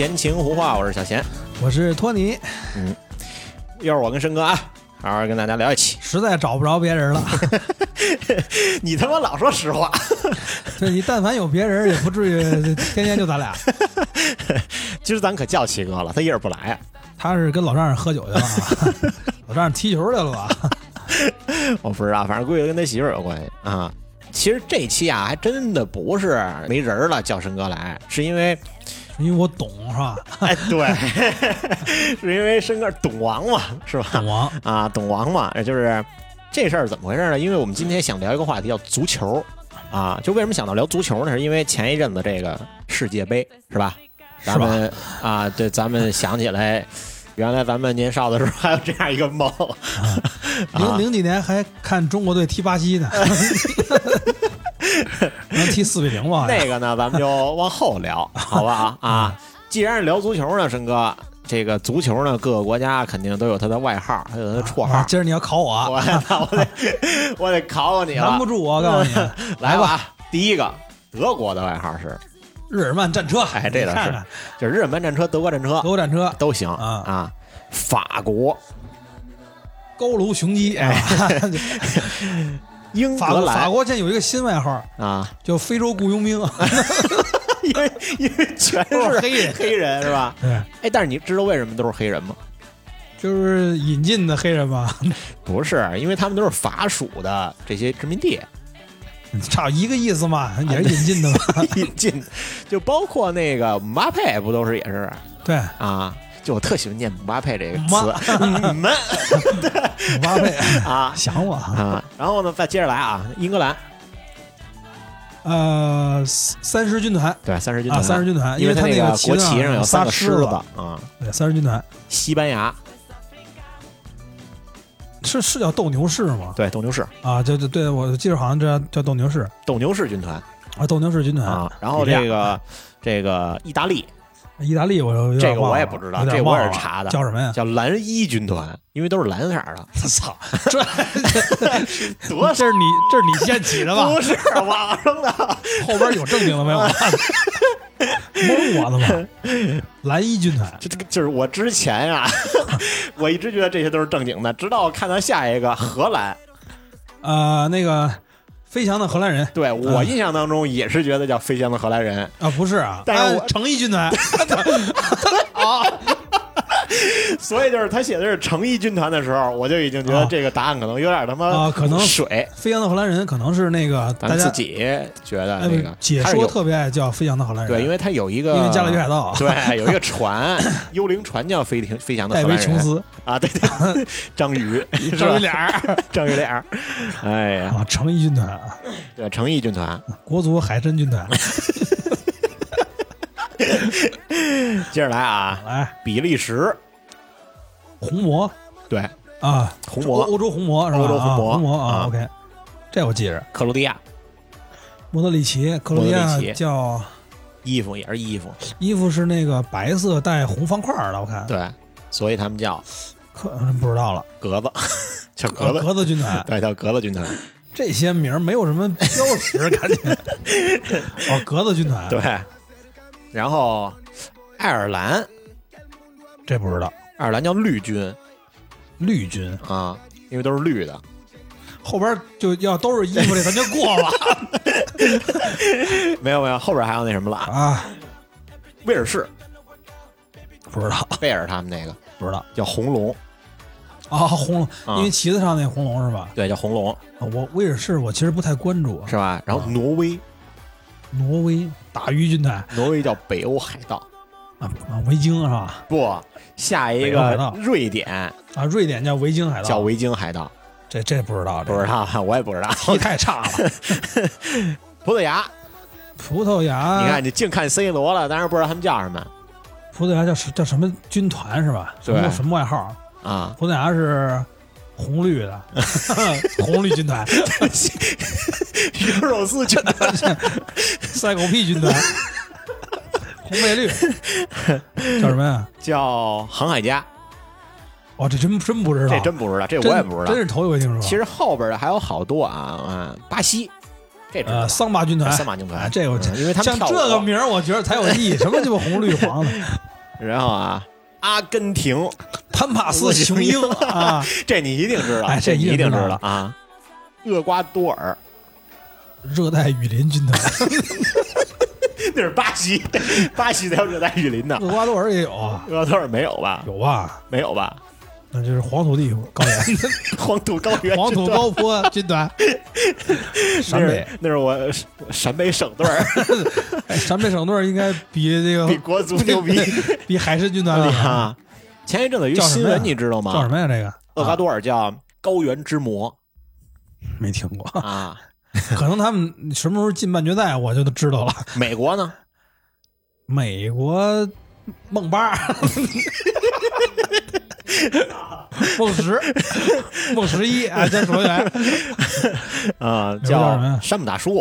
闲情胡话，我是小贤，我是托尼，嗯又是我跟申哥啊，好好跟大家聊一起。实在找不着别人了。你他妈老说实话，对你但凡有别人，也不至于 天天就咱俩。今儿咱可叫七哥了，他一人不来啊。他是跟老丈人喝酒去了啊，老丈人踢球去了吧？我不知道，反正估计跟他媳妇儿有关系啊。其实这期啊，还真的不是没人了叫申哥来，是因为，因为我懂是吧？哎，对，是因为申哥懂王嘛，是吧？懂王啊，懂王嘛，就是这事儿怎么回事呢？因为我们今天想聊一个话题叫足球啊，就为什么想到聊足球呢？是因为前一阵子这个世界杯是吧？咱们啊，对，咱们想起来，原来咱们年少的时候还有这样一个梦，零零几年还看中国队踢巴西呢，能踢四比零吗？那个呢，咱们就往后聊，好吧？啊，既然是聊足球呢，申哥，这个足球呢，各个国家肯定都有他的外号，还有他的绰号。啊今儿你要考我，我得我得考考你了。难不，住我，告诉你，来吧。第一个，德国的外号是，日耳曼战车，哎这倒是。就是日本战车、德国战车德国战车，都行啊。啊。法国、高卢雄鸡，英法国法国现在有一个新外号，啊，叫非洲雇佣兵，因为因为全是是黑人。黑人是吧？对，哎，但是你知道为什么都是黑人吗？就是引进的黑人吧，不是，因为他们都是法属的这些殖民地。差一个意思嘛，也是引进的吧？引进，就包括那个姆巴佩，不都是也是？对，啊？就我特喜欢念姆巴佩这个姆词，你们 姆巴佩。啊。想我啊，啊。然后呢，再接着来啊，英格兰。呃，三十军团。对三十军啊，团，三十军团，因为他那个国旗上有三仨个狮子子，啊。对，三十军团。西班牙。是是叫斗牛士吗？对斗牛士，啊，就就对我记得好像这叫叫斗牛士。斗牛士军团。啊，斗牛士军团。啊。然后这个这个意大利意大利我有这个我也不知道这个我也是查的叫什么呀？叫蓝衣军团，因为都是蓝色儿的。操，这 多这是你这是你先起的吧？不是网上的，后边有正经的没有？蒙我的吗？蓝衣军团就这个就是我之前呀、我一直觉得这些都是正经的，直到我看到下一个荷兰，呃，那个飞翔的荷兰人。对我印象当中也是觉得叫飞翔的荷兰人，啊，不是啊，但是我啊诚毅军团。啊，所以就是他写的是诚毅军团的时候，我就已经觉得啊这个答案可能有点他妈啊可能水，飞翔的荷兰人可能是那个大家咱自己觉得哎那个解说特别爱叫飞翔的荷兰人，对，因为他有一个因为加勒比海盗。对，有一个船，幽灵船叫飞行飞翔的戴荷兰人。维琼斯啊，对对，章鱼，是吧？张鱼脸儿。章鱼脸儿，哎呀，啊，诚毅军团啊，对，诚毅军团，国足海参军团，接着来啊，来。比利时，红魔。对，啊，红魔。欧欧洲红魔是吧？欧洲红魔啊红魔啊啊，OK，这我记着。克罗地亚，莫德里奇，克罗地亚叫衣服也是衣服，衣服是那个白色带红方块的，我看。对，所以他们叫可不知道了。格子，叫格子，格子军团，对，叫格子军团，这些名没有什么标识，感觉。哦，格子军团，对，然后爱尔兰，这不知道。爱尔兰叫绿军。绿军。啊，因为都是绿的，后边就要都是衣服这咱就过了 没有没有，后边还有那什么了，啊。威尔士，不知道，贝尔他们那个。不知道。叫红龙，啊，红龙，啊。因为旗子上那红龙是吧？对，叫红龙，啊我威尔士我其实不太关注。是吧？然后挪威，挪威打鱼军团挪威叫北欧海盗，啊啊，维京是吧？不，下一个北欧海盗瑞典啊，瑞典叫维京海盗，叫维京海盗，这这不知道，这不知道，我也不知道。题太差了。葡萄牙葡萄牙，你看，你净看 C 罗了，当然不知道他们叫什么葡萄牙叫什叫什么军团是吧？什么对什么外号？啊。葡萄牙是红绿的，红绿军团，鱼肉丝军团。赛狗屁军团，红配绿，叫什么呀？叫航海家，哦，这真真不知道，这真不知道，这我也不知道。真。是头一回听说。其实后边的还有好多啊，嗯，巴西，这知道。呃，桑巴军团，桑巴军团。啊，这个我嗯因为他们像这个名儿，我觉得才有意义。什么鸡巴红绿黄的？然后啊，阿根廷，潘帕斯雄鹰啊，这你一定知道，哎这你一定知道啊。厄瓜多尔，热带雨林军团，那是巴西，巴西才有热带雨林呢。厄瓜多尔也有啊，厄瓜多尔没有吧？有吧？没有吧？那就是黄土地高原，黄土高原，黄土高坡军团，陕北，那是我陕北省队儿，哎陕北省队应该比这个比国足牛逼比海参军团厉害。啊！前一阵子有一新闻，你知道吗？叫什么呀？这个厄瓜啊多尔叫高原之魔没听过，啊。可能他们什么时候进半决赛，我就都知道了。美国呢？美国梦八，梦十，梦十一啊，再说一来啊，叫什么呀山姆大叔，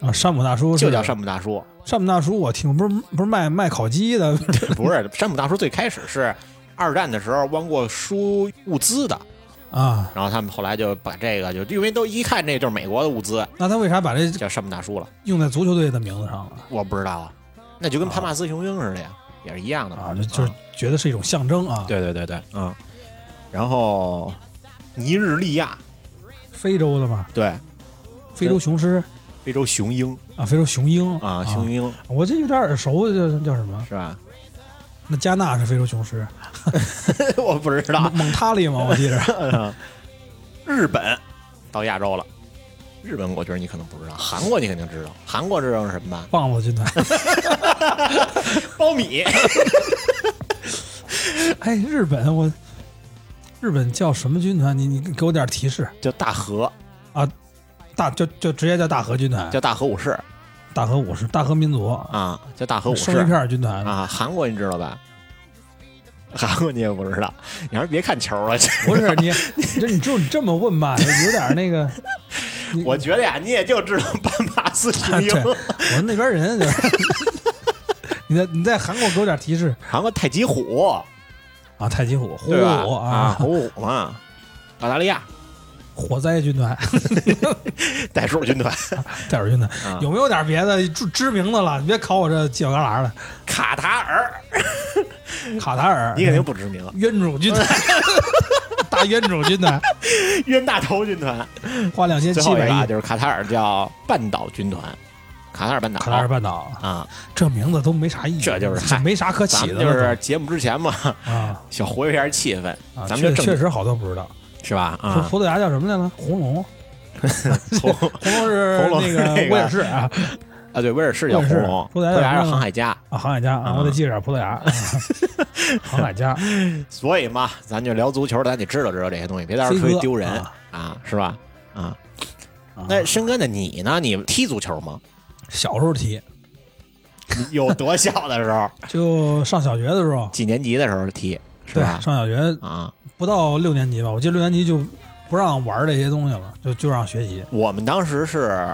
啊，山姆大叔就叫山姆大叔。山姆大叔，我听不是不是卖卖烤鸡的 不是山姆大叔，最开始是二战的时候往过输物资的，啊？然后他们后来就把这个就因为都一看这就是美国的物资，那他为啥把这叫山姆大叔了。用在足球队的名字上了我不知道啊，那就跟帕马斯雄鹰似的呀，也是一样的嘛啊？就就是觉得是一种象征啊。对对对对，嗯。然后尼日利亚，非洲的吧，对，非洲雄狮非洲雄鹰啊，非洲雄鹰啊，雄鹰我这有点耳熟，叫叫什么？是吧？那加纳是非洲雄狮，我不知道蒙。蒙塔利吗？我记着。日本到亚洲了，日本我觉得你可能不知道，韩国你肯定知道，韩国知道是什么吧？棒子军团，苞米，哎，日本我，日本叫什么军团？你你给我点提示。叫大和啊，大就就直接叫大和军团，叫大和武士大和武士，大和民族，啊，叫大和武士生鱼片军团。啊。韩国你知道吧？韩国你也不知道，你还是别看球了。不是你，你这你就你这么问吧，有点那个。你 我觉得呀，你也就知道斑马斯雄鹰对，我是那边人，就是。你在你在韩国给我点提示韩国太极虎，啊！太极虎、虎？虎啊，虎虎嘛，澳大利亚 火灾军团、袋鼠军团，袋鼠军团，啊有没有点别的知知名的了？你别考我这犄角旮旯的。卡塔尔，卡塔尔，你肯定不知名。冤种军团，大冤种军团，冤大头军团，花两千最后一七百亿。啊就是卡塔尔叫半岛军团，卡塔尔半岛，卡塔尔半岛，啊，这名字都没啥意思，这就是嗨没啥可咱起的了都，就是节目之前嘛，啊。想活跃一下气氛，啊，咱们就正确确实好多不知道。是吧？说啊，葡萄牙叫什么来着？红龙，红 红龙是红龙那是那个个威尔士啊啊，对，威尔士叫威尔士红龙，葡萄牙是航海家，啊，航海家啊，啊我得记着葡萄牙，啊 航海家，所以嘛，咱就聊足球，咱得知道知道这些东西，别到时候出去丢人啊啊，是吧？啊，啊那申哥呢？你呢？你踢足球吗？小时候踢，有多小的时候？就上小学的时候，几年级的时候踢是对，吧？上小学啊，不到六年级吧，我记得六年级就不让玩这些东西了，就就让学习。我们当时是，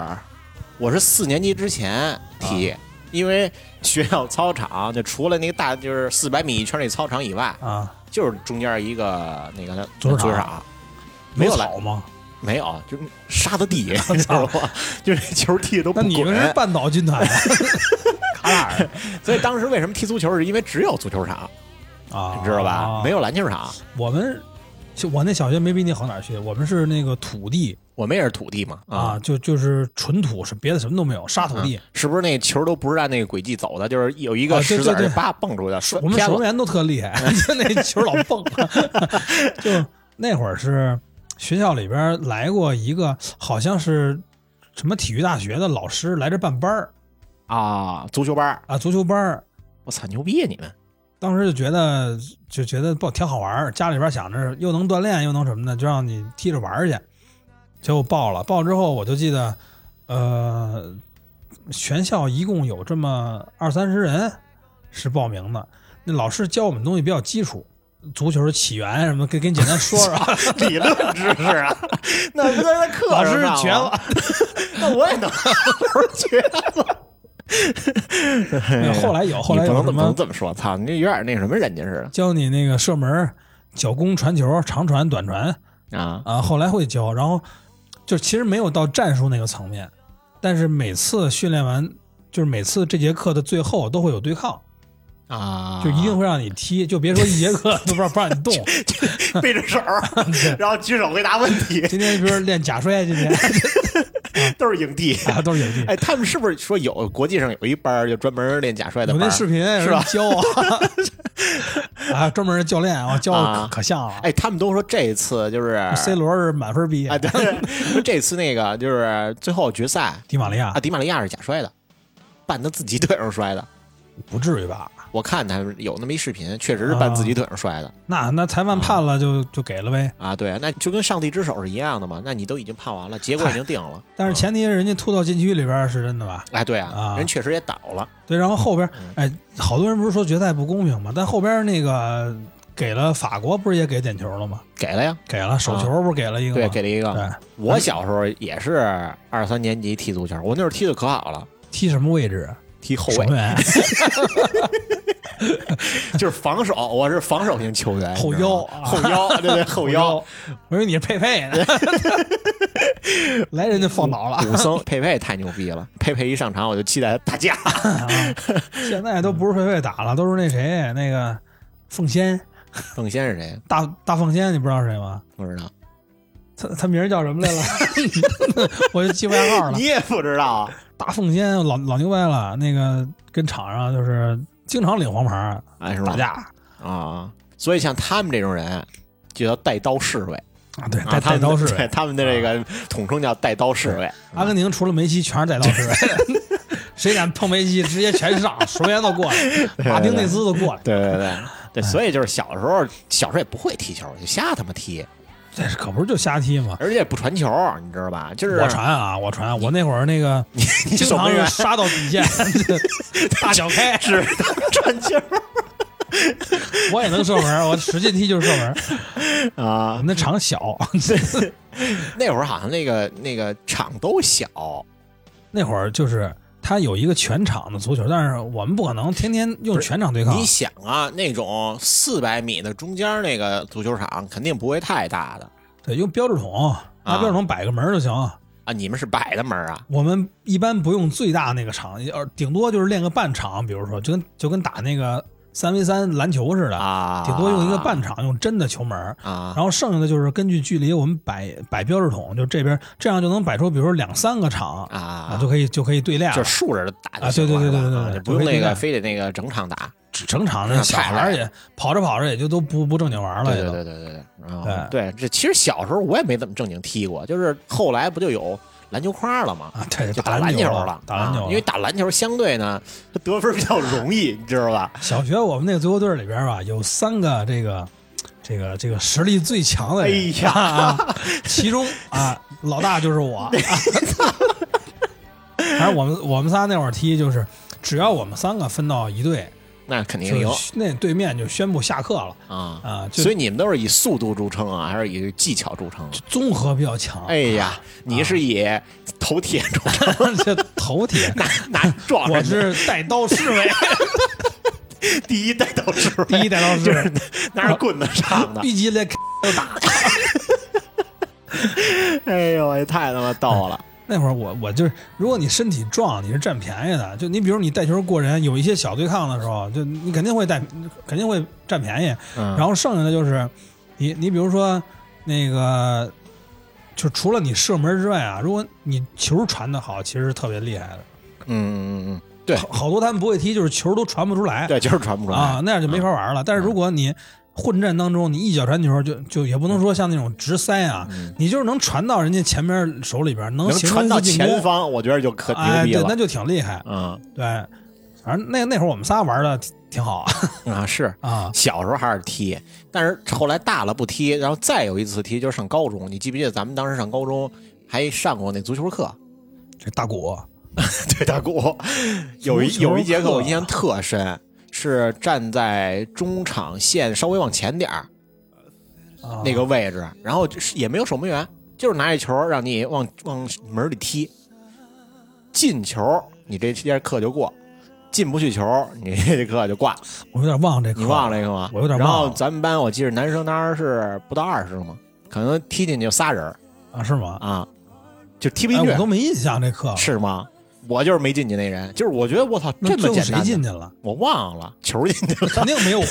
我是四年级之前踢，因为学校操场就除了那个大就是四百米一圈那操场以外，啊，就是中间一个那个足球场，没有篮草吗？没有，就沙子地，你知道吗？就是球踢的都不那你们是。半岛军团的 卡塔尔所以当时为什么踢足球，是因为只有足球场，啊，你知道吧？啊没有篮球场。我们就我那小学没比你好哪儿去，我们是那个土地我们也是土地嘛，啊，就就是纯土，是别的什么都没有，沙土地。嗯是不是那球都不是按那个轨迹走的？就是有一个石子儿叭蹦出去，摔我们偏了。守门员都特厉害，就那球老蹦。就那会儿是学校里边来过一个，好像是什么体育大学的老师来这办班儿啊，足球班儿啊，足球班儿。我操，牛逼啊！你们当时就觉得就觉得不挺好玩儿，家里边想着又能锻炼又能什么的，就让你踢着玩儿去。结果报了，报之后我就记得，呃，全校一共有这么二三十人是报名的。那老师教我们东西比较基础，足球的起源什么，给给你简单说说啊。理论知识啊，那不在课老师上上吗绝了，那我也能，老师绝了。后来有，后来有什么能不能这么说，操，你这有点那什么人家似的。教你那个射门、脚弓、传球、长传、短传啊。啊，后来会教，然后就其实没有到战术那个层面，但是每次训练完，就是每次这节课的最后都会有对抗，啊，就一定会让你踢，就别说一节课都不让不让你动。背着手儿，然后举手回答问题，今天比如说练假摔，今天 都是影帝。啊都是影帝。哎，他们是不是说有国际上有一班儿就专门练假摔的班儿？有那视频是吧教啊，啊，专门教练啊，教啊可可像了。哎，他们都说这一次就是，C 罗是满分毕业哎，，对，说这次那个就是最后决赛迪玛利亚啊，迪玛利亚是假摔的，绊他自己腿上摔的。不至于吧？我看他们有那么一视频，确实是绊自己腿上摔的那那裁判判了就就给了呗。啊。对，那就跟上帝之手是一样的嘛。那你都已经判完了，结果已经定了。但是前提是人家突到禁区里边是真的吧？哎，对啊，啊人确实也倒了。对，然后后边嗯哎，好多人不是说决赛不公平吗？但后边那个给了法国，不是也给点球了吗？给了呀，给了手球，不是给了一个吗？对，给了一个。对我小时候也是二三年级踢足球，我那会儿踢的可好了，踢什么位置？踢后卫，就是防守，我是防守型球员，后腰啊后腰，对对，后腰。。我以为你是佩佩呢，来人就放倒了。武僧佩佩太牛逼了，佩佩一上场我就期待他打架。啊现在都不是佩佩打了，都是那谁，那个凤仙，凤仙是谁？大大凤仙，你不知道是谁吗？不知道，他他名儿叫什么来了？我就记不下号了你。也不知道。大奉先老老牛掰了，那个跟场上就是经常领黄牌哎，是吧打？架啊，所以像他们这种人，就叫带刀侍卫。啊，对，啊带刀侍卫。他们的这个统称叫带刀侍卫。阿根廷除了梅西，全是带刀侍卫。谁敢碰梅西，直接全上，守门员都过来，马丁内斯都过来。对对对 哎对，所以就是小时候，小时候也不会踢球，就瞎他妈踢，这可不是就瞎踢吗？而且也不传球，你知道吧？就是我传啊，我传，我那会儿那个 你经常是杀到底线，大脚开，是传球 我也能射门，我使劲踢就是射门。啊。那场小，那会儿好像那个那个场都小，那会儿就是他有一个全场的足球，但是我们不可能天天用全场对抗你。想啊，那种四百米的中间那个足球场肯定不会太大的对，用标志桶，拿标志桶摆个门就行。啊。你们是摆的门啊？我们一般不用最大那个场，呃，顶多就是练个半场，比如说就跟就跟打那个三 v 三篮球似的，啊，顶多用一个半场，用真的球门。啊，然后剩下的就是根据距离，我们摆摆标志筒，就这边这样就能摆出，比如说两三个场啊，就可以就可以对练。就竖着打就啊对对对对对对不用那个非得那个整场打。整场那小孩也跑着跑着也就都不不正经玩了，对对对对对。对，这其实小时候我也没怎么正经踢过，就是后来不就有篮球框了嘛？啊，对，就打篮球了，打篮球因为打篮球相对呢，它得分比较容易，你知道吧？小学我们那个足球队里边吧，有三个这个这个这个实力最强的人，哎呀啊，其中啊老大就是我。反正我们我们仨那会儿踢，就是只要我们三个分到一队，那肯定就赢那对面就宣布下课了啊。啊，所以你们都是以速度著称啊，还是以技巧著称？综合比较强。哎呀，你是以头铁著称，这头铁，拿拿撞我是带刀侍卫，第一带刀侍卫，第一带刀侍卫，拿着棍子上的。逼急了就打。哎呦，也太他妈逗了！那会儿我我就是，如果你身体壮，你是占便宜的。就你比如你带球过人，有一些小对抗的时候，就你肯定会带，肯定会占便宜。嗯然后剩下的就是，你你比如说那个，就除了你射门之外啊，如果你球传的好，其实是特别厉害的。嗯嗯嗯，对好好多他们不会踢，就是球都传不出来对，就是传不出来啊，那样就没法玩了。但是如果你混战当中，你一脚传球就就也不能说像那种直塞啊，嗯你就是能传到人家前面手里边，能能传到前方，我觉得就可牛哎，对，逼了。那就挺厉害。嗯对，反正那那会儿我们仨玩的挺挺好啊 是。啊。小时候还是踢，但是后来大了不踢，然后再有一次踢就是上高中。你记不记得咱们当时上高中还上过那足球课这大鼓 对大鼓。有一有一节课我印象特深，是站在中场线稍微往前点儿啊那个位置，然后就是也没有守门员，就是拿一球让你往往门里踢，进球你这节课就过。进不去球，你这课就挂。我有点忘这课，你忘了这个吗？我有点然后咱们班我记得男生当时是不到二十个嘛，可能踢进去就仨人儿啊？是吗？啊，就踢不哎，进去。我都没印象这课，是吗？我就是没进去那人，就是我觉得我操那这么简单的，进去了？我忘了球进去了。肯定没有我，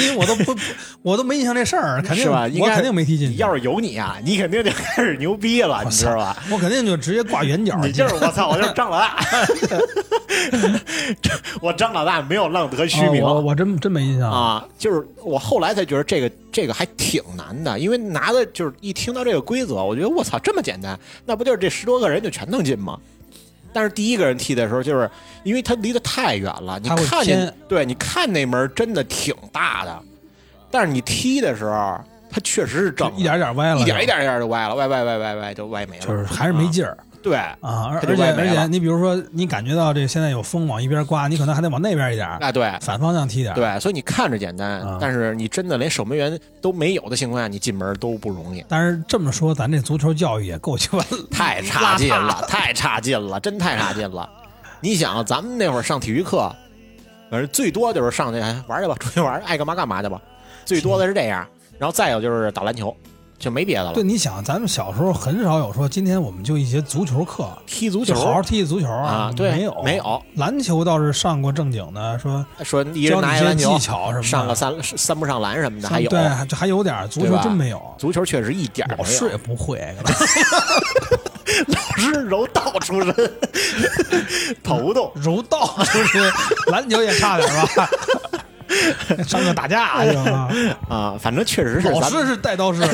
因为我都不，我都没印象这事儿，肯定是吧我肯定没踢进去。要是有你啊，你肯定就开始牛逼了，你知道吧？我肯定就直接挂圆角。你就是我操，我就是张老大，我张老大没有浪得虚名哦我我真真没印象。啊！就是我后来才觉得这个这个还挺难的，因为拿的就是一听到这个规则，我觉得我操这么简单，那不就是这十多个人就全能进吗？但是第一个人踢的时候，就是因为他离得太远了，你看见对，你看那门真的挺大的，但是你踢的时候，他确实是正一点一点歪了，一点一点一点就歪了，歪歪歪歪歪就歪没了，就是还是没劲儿。啊对，啊。而而且而且，你比如说，你感觉到这现在有风往一边刮，你可能还得往那边一点儿，啊对。反方向踢点。对，所以你看着简单，啊但是你真的连守门员都没有的情况下，你进门都不容易，但是这么说，咱这足球教育也够鸡巴 太差劲了，太差劲了，真太差劲了。你想，咱们那会儿上体育课，反正最多就是上去哎玩去吧，出去玩，爱干嘛干嘛去吧，最多的是这样。然后再有就是打篮球，就没别的了对，。你想，咱们小时候很少有说，今天我们就一节足球课，踢足球好好踢足球啊，对，没有没有。篮球倒是上过正经的，说说一人教你一篮球技，巧什么的，上个三三不上篮什么的，还有。对，这还有点足球真没有，足球确实一点老师也不会。老师柔道出身，头头柔道出身篮球也差点吧，上课打架去吧。啊，反正确实是老师是带刀师，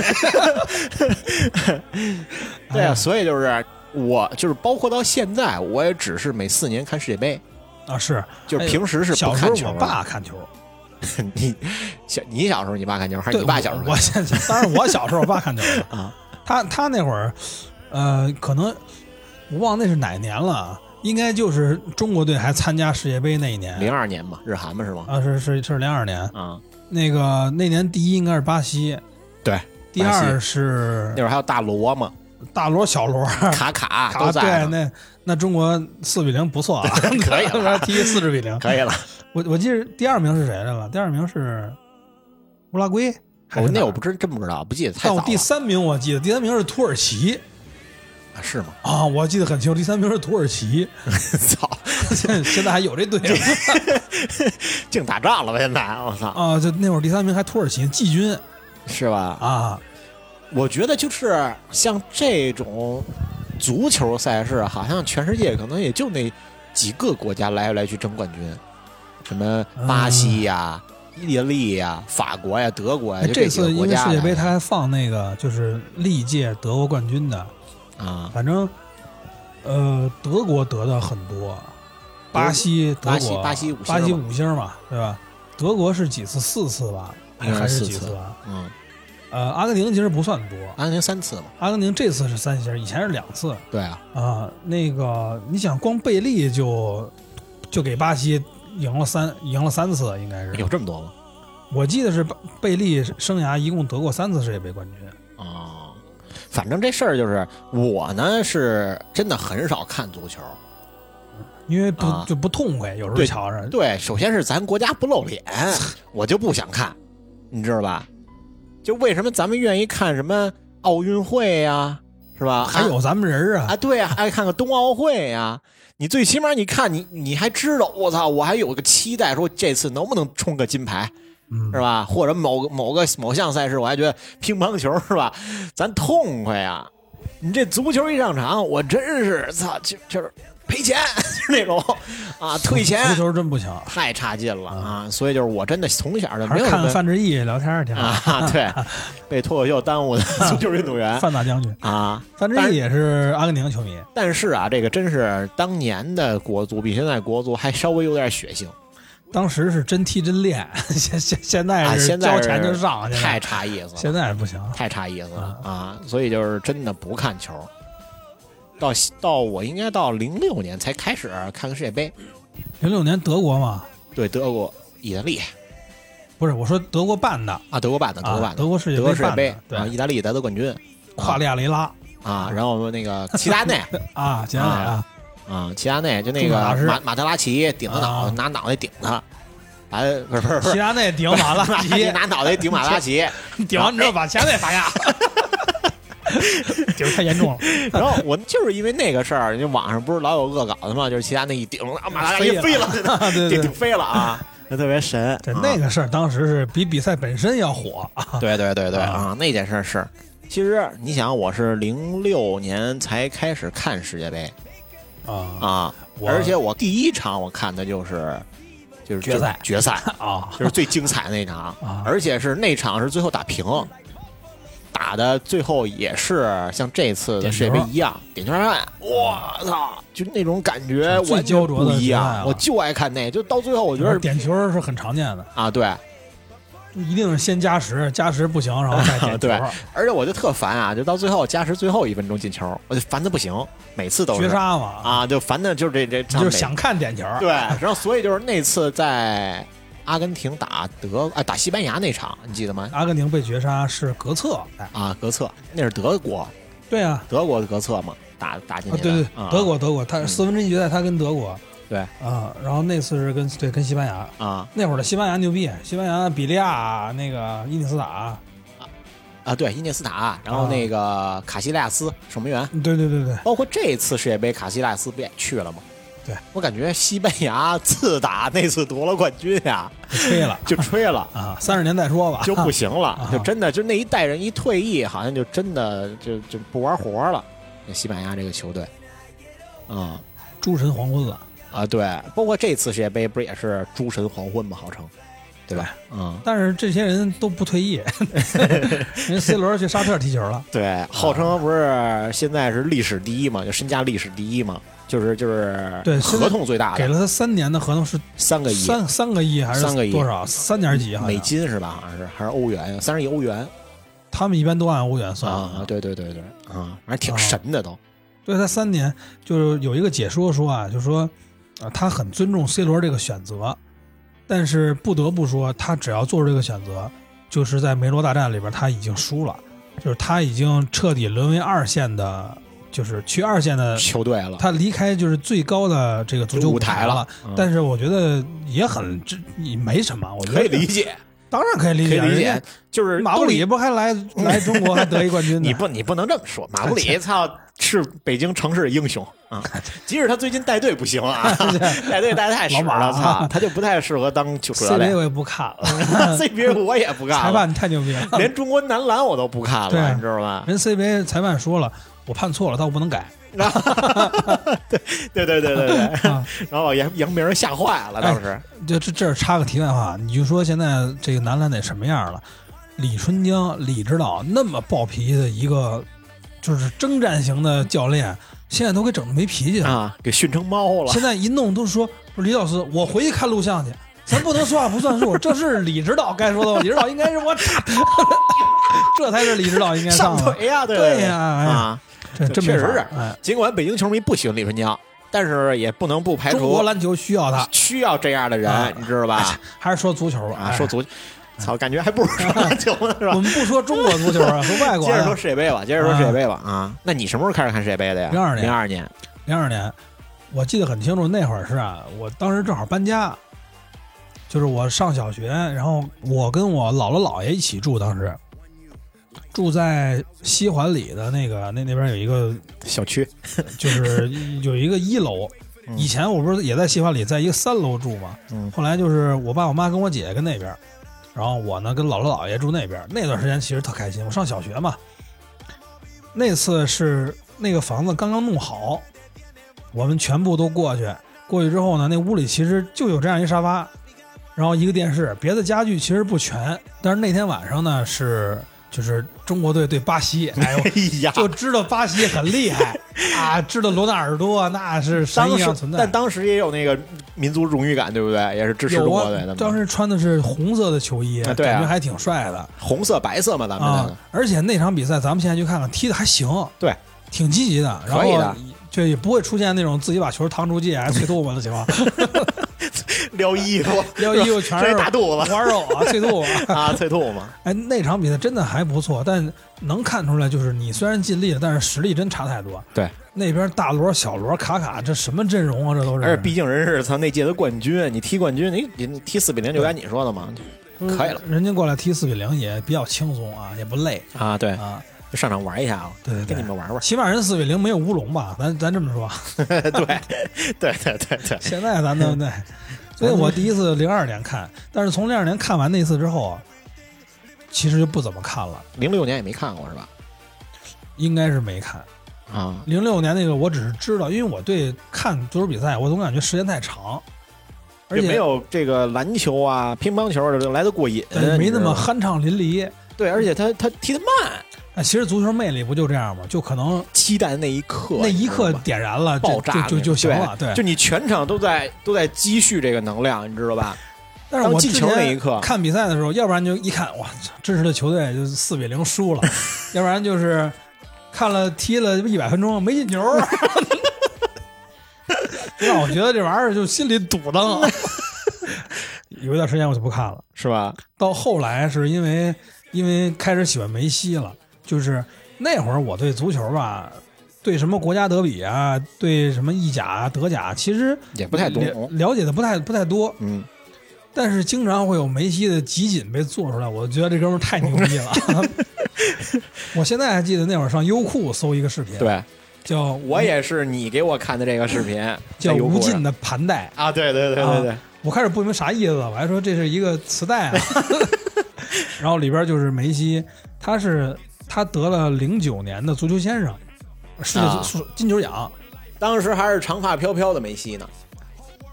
对啊，所以就是我就是包括到现在，我也只是每四年看世界杯，啊是，就是平时是不小时候我看球的。爸看球，你小你小时候你爸看球，还是你爸小时候我我看现在当然我小时候我爸看球啊，他他那会儿，呃，可能我忘那是哪年了，应该就是中国队还参加世界杯那一年，零二年嘛，日韩嘛是吗？啊是是是零二年，啊，那个那年第一应该是巴西，对，第二是那会儿还有大罗嘛，大罗小罗。卡卡都卡在对，那那中国四比零不错啊，可以了 踢四十比零。可以了。我我记得第二名是谁来了？第二名是乌拉圭，那我不知真不知道，不记得太早了但我第三名我记得，第三名是土耳其啊是吗？啊，我记得很清楚，第三名是土耳其，操，现现在还有这队 净打仗了吧？现在我操，啊，就那会儿第三名还土耳其季军。是吧？啊，我觉得就是像这种足球赛事，好像全世界可能也就那几个国家来来去争冠军，什么巴西呀、意大利呀、法国呀、德国呀，哎这次因为世界杯他还放那个就是历届德国冠军的，啊，反正呃德国得的很多，巴西德巴西国巴西五星巴西嘛五星嘛，对吧？德国是几次？四次吧，应该还是几次啊？嗯，呃，阿根廷其实不算多，阿根廷三次嘛，阿根廷这次是三星，以前是两次对啊，啊。那个你想，光贝利就就给巴西赢了三赢了三次，应该是。有这么多吗？我记得是贝利生涯一共得过三次世界杯冠军。哦，反正这事儿就是我呢是真的很少看足球，因为不、啊就不痛快，有时候对瞧着。对，首先是咱国家不露脸，我就不想看，你知道吧？就为什么咱们愿意看什么奥运会呀、是吧？还有咱们人儿啊，啊，对啊，爱看个冬奥会呀、你最起码你看你你还知道，我操，我还有个期待，说这次能不能冲个金牌，嗯是吧？或者某个某个某项赛事，我还觉得乒乓球是吧？咱痛快呀！你这足球一上场，我真是操，就就是赔钱，就是那种啊，退钱，足球真不行，太差劲了啊！所以就是我真的从小就没有什么范志毅聊天儿挺好。啊，对，被脱口秀耽误的 足球运动员范大将军，啊。范志毅也是阿根廷球迷。但是啊，这个真是当年的国足比现在国足还稍微有点血性，当时是真踢真练，现现现在啊，是交钱就上，啊太差意思了，现在不行。太差意思了啊！所以就是真的不看球。到到我应该到零六年才开始看个世界杯，零六年德国嘛，对德国、意大利。不是我说德国办的，啊，德国办的，德国办的，德国世界德国世界杯，对啊，，意大利得的冠军。夸利亚雷拉。啊，然后那个齐达内。啊，齐达内啊，啊，齐达内就那个马马特拉齐顶着脑啊拿脑袋顶他，把不是不是齐达内顶马拉马齐，拿脑袋顶马拉齐，顶完之后把前肋打压，顶太严重了，然后我就是因为那个事儿，就网上不是老有恶搞的嘛，就是齐达内一顶，啊马拉齐飞了，顶顶飞了啊，那特别神。对，啊那个事儿当时是比比赛本身要火啊，对对对对啊啊，那件事儿是。其实你想，我是零六年才开始看世界杯啊。啊，而且我第一场我看的就是就是决赛。决赛 啊。就是最精彩那场啊，而且是那场是最后打平，打的最后也是像这次的世界杯一样点球战，我操，就那种感觉是最完全焦灼的不一样，我就爱看那，就到最后我觉得点球是很常见的，啊，对，就一定是先加时，加时不行，然后再点 球。对而且我就特烦啊，就到最后加时最后一分钟进球，我就烦的不行，每次都是绝杀嘛，啊，就烦的就是这这就是想看点球。对，然后所以就是那次在阿根廷打德啊打西班牙那场，你记得吗？阿根廷被绝杀是格策，哎，啊，格策那是德国，对啊，德国的格策嘛，打打进啊，去的。对对，啊德国德国，他嗯四分之一决赛他跟德国对。啊，然后那次是跟对跟西班牙，啊。那会儿的西班牙牛逼，西班牙比利亚那个伊涅斯塔，啊，对伊涅斯塔，然后那个卡西利亚斯守门员，对对对对，包括这次世界杯，卡西利亚斯不也去了吗？对。我感觉西班牙自打那次夺了冠军呀，吹了。就吹了。啊，三十年再说吧，就不行了啊，就真的就那一代人一退役，好像就真的就就不玩活了。那西班牙这个球队，啊、诸神黄昏了。啊，对，包括这次世界杯不是也是诸神黄昏吗？号称，对吧？嗯，但是这些人都不退役，人 C 罗去沙特踢球了，对，号称不是现在是历史第一嘛，就身价历史第一嘛，就是就是对合同最大的给了他三年的合同是三个亿三三个亿还是三个亿多少？三点几好像美。金是吧？好像是还是欧元，三十亿欧元他们一般都按欧元算啊！对对对对啊，反正挺神的都对他三年，就是有一个解说说啊，就说啊，他很尊重 C 罗这个选择，但是不得不说，他只要做出这个选择，就是在梅罗大战里边他已经输了，就是他已经彻底沦为二线的，就是去二线的，球队了，他离开就是最高的这个足球舞了台了。，嗯但是我觉得也很这也没什么，我觉得可以理，解，当然可以理解，可以理解，就是马布里不还来 来中国还得一冠军呢？你不你不能这么说，马布里操是北京城市的英雄啊！即使他最近带队不行啊，带队带的太屎了，操，他就不太适合当主教 CBA。我也不看了，CBA 我也不看了裁了，判太牛逼了。连中国男篮我都不看对了，你知道吧？人 CBA 裁判说了，我判错了，但我不能改。对对对对对，啊 然后把杨杨明吓坏了，当时就这这儿插个题外话，你就说现在这个男篮得什么样了？李春江、李指导那么暴脾气的一个，就是征战型的教练，现在都给整的没脾气了。啊，给训成猫了现在一弄都说说李老师，我回去看录像去，咱不能说话不算数，这是李指导该说的话，李指导应该是我操，这才是李指导应该上的。腿呀，对对呀这 确实是。哎，尽管北京球迷不喜欢李春江，但是也不能不排除中国除篮球需要他。需要这样的啊人，你知道吧？还是说足球吧，说足，操，感觉还不如说篮球呢，是吧？我？们不说中国足球啊，说外国接着说世界杯吧，接着说世界杯吧啊！那你什么时候开始看世界杯的呀？零二年。零二年。零二年，我记得很清楚，那会儿是啊，我当时正好搬家，就是我上小学，然后我跟我姥姥姥爷一起住，当时住在西环里的那个那那边有一个，小区 就是有一个一楼。嗯以前我不是也在西环里，在一个三楼住嘛，嗯后来就是我爸我妈跟我姐跟那边，然后我呢跟姥姥姥爷住那边。那段时间其实特开心，我上小学嘛。那次是那个房子刚刚弄好，我们全部都过去。过去之后呢，那屋里其实就有这样一沙发，然后一个电视，别的家具其实不全。但是那天晚上呢是就是中国队对巴西，哎呦，哎呀，就知道巴西很厉害 啊，知道罗纳尔多那是神当时一样存在。但当时也有那个民族荣誉感，对不对？也是支持中国队的，当时穿的是红色的球衣，啊对啊感觉还挺帅的红色、白色嘛，咱们啊那个。而且那场比赛，咱们现在去看看，踢的还行。对，挺积极的，然后就也不会出现那种自己把球趟出界 还啐吐沫的情况，撩衣服，撩衣服全是大肚子玩肉啊，啐吐啊。啊，脆肚子，哎，那场比赛真的还不错，但能看出来，就是你虽然尽力了，但是实力真差太多。对，那边大罗、小罗、卡卡，这什么阵容啊？这都是。而且毕竟人是他那届的冠军，你踢冠军，你你踢四比零就该你说的嘛，可以了人家过来踢四比零也比较轻松啊，也不累啊，对，啊。就上场玩一下啊，对对对跟你们玩玩，起码人四比零没有乌龙吧？咱咱这么说，对对对对对，现在咱都对。所以我第一次零二年看，但是从零二年看完那次之后啊，其实就不怎么看了，零六年也没看过是吧？应该是没看。啊，零六年那个我只是知道，因为我对看足球比赛，我总感觉时间太长，而且没有这个篮球啊、乒乓球的来的过瘾，呃没那么酣畅淋漓。对，而且他他踢得慢，哎，其实足球魅力不就这样吗？就可能期待那一刻，那一刻点燃了，爆炸就就行了。对，就你全场都在都在积蓄这个能量，你知道吧？但是我进球那一刻看比赛的时候，要不然就一看哇，真实的球队就四比零输了，要不然就是看了踢了一百分钟没进球，让我觉得这玩意儿就心里堵当。有一段时间我就不看了，是吧？到后来是因为因为开始喜欢梅西了，就是那会儿我对足球吧。对什么国家德比啊，对什么意甲啊、德甲，其实也不太懂了了解的不太不太多。嗯，但是经常会有梅西的集锦被做出来，我觉得这哥们儿太牛逼了。我现在还记得那会儿上优酷搜一个视频，，对叫我也是你给我看的这个视频，叫无尽的盘带。啊，对对对对对，我开始不明白啥意思，我还说这是一个磁带啊。然后里边就是梅西，他是他得了零九年的足球先生，世界啊。足金球奖。当时还是长发飘飘的梅西呢。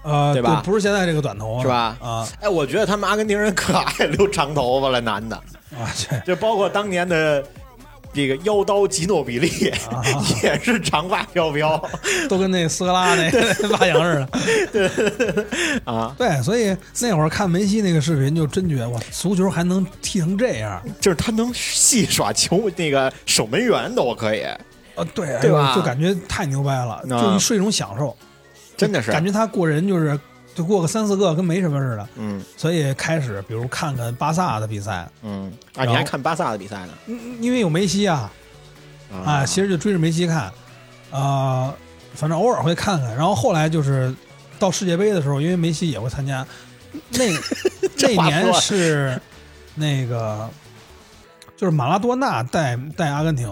呃，对吧？不是现在这个短头是吧？啊。哎，我觉得他们阿根廷人可爱留长头发了，男的，啊，这。就包括当年的这个妖刀吉诺比利，啊 也是长发飘飘都跟那斯科拉那 发型似的。对啊，对，所以那会儿看梅西那个视频，就真觉得哇，足球还能踢成这样就是他能戏耍球那个守门员都可以，啊！对，哎对吧就感觉太牛掰了，啊就是一种享受，真的是感觉他过人就是就过个三四个，跟没什么似的。嗯所以开始，比如看看巴萨的比赛，嗯啊，你还看巴萨的比赛呢？嗯因为有梅西啊，啊，其实就追着梅西看，啊，反正偶尔会看看。然后后来就是到世界杯的时候，因为梅西也会参加，那 这年是那个就是马拉多纳带带阿根廷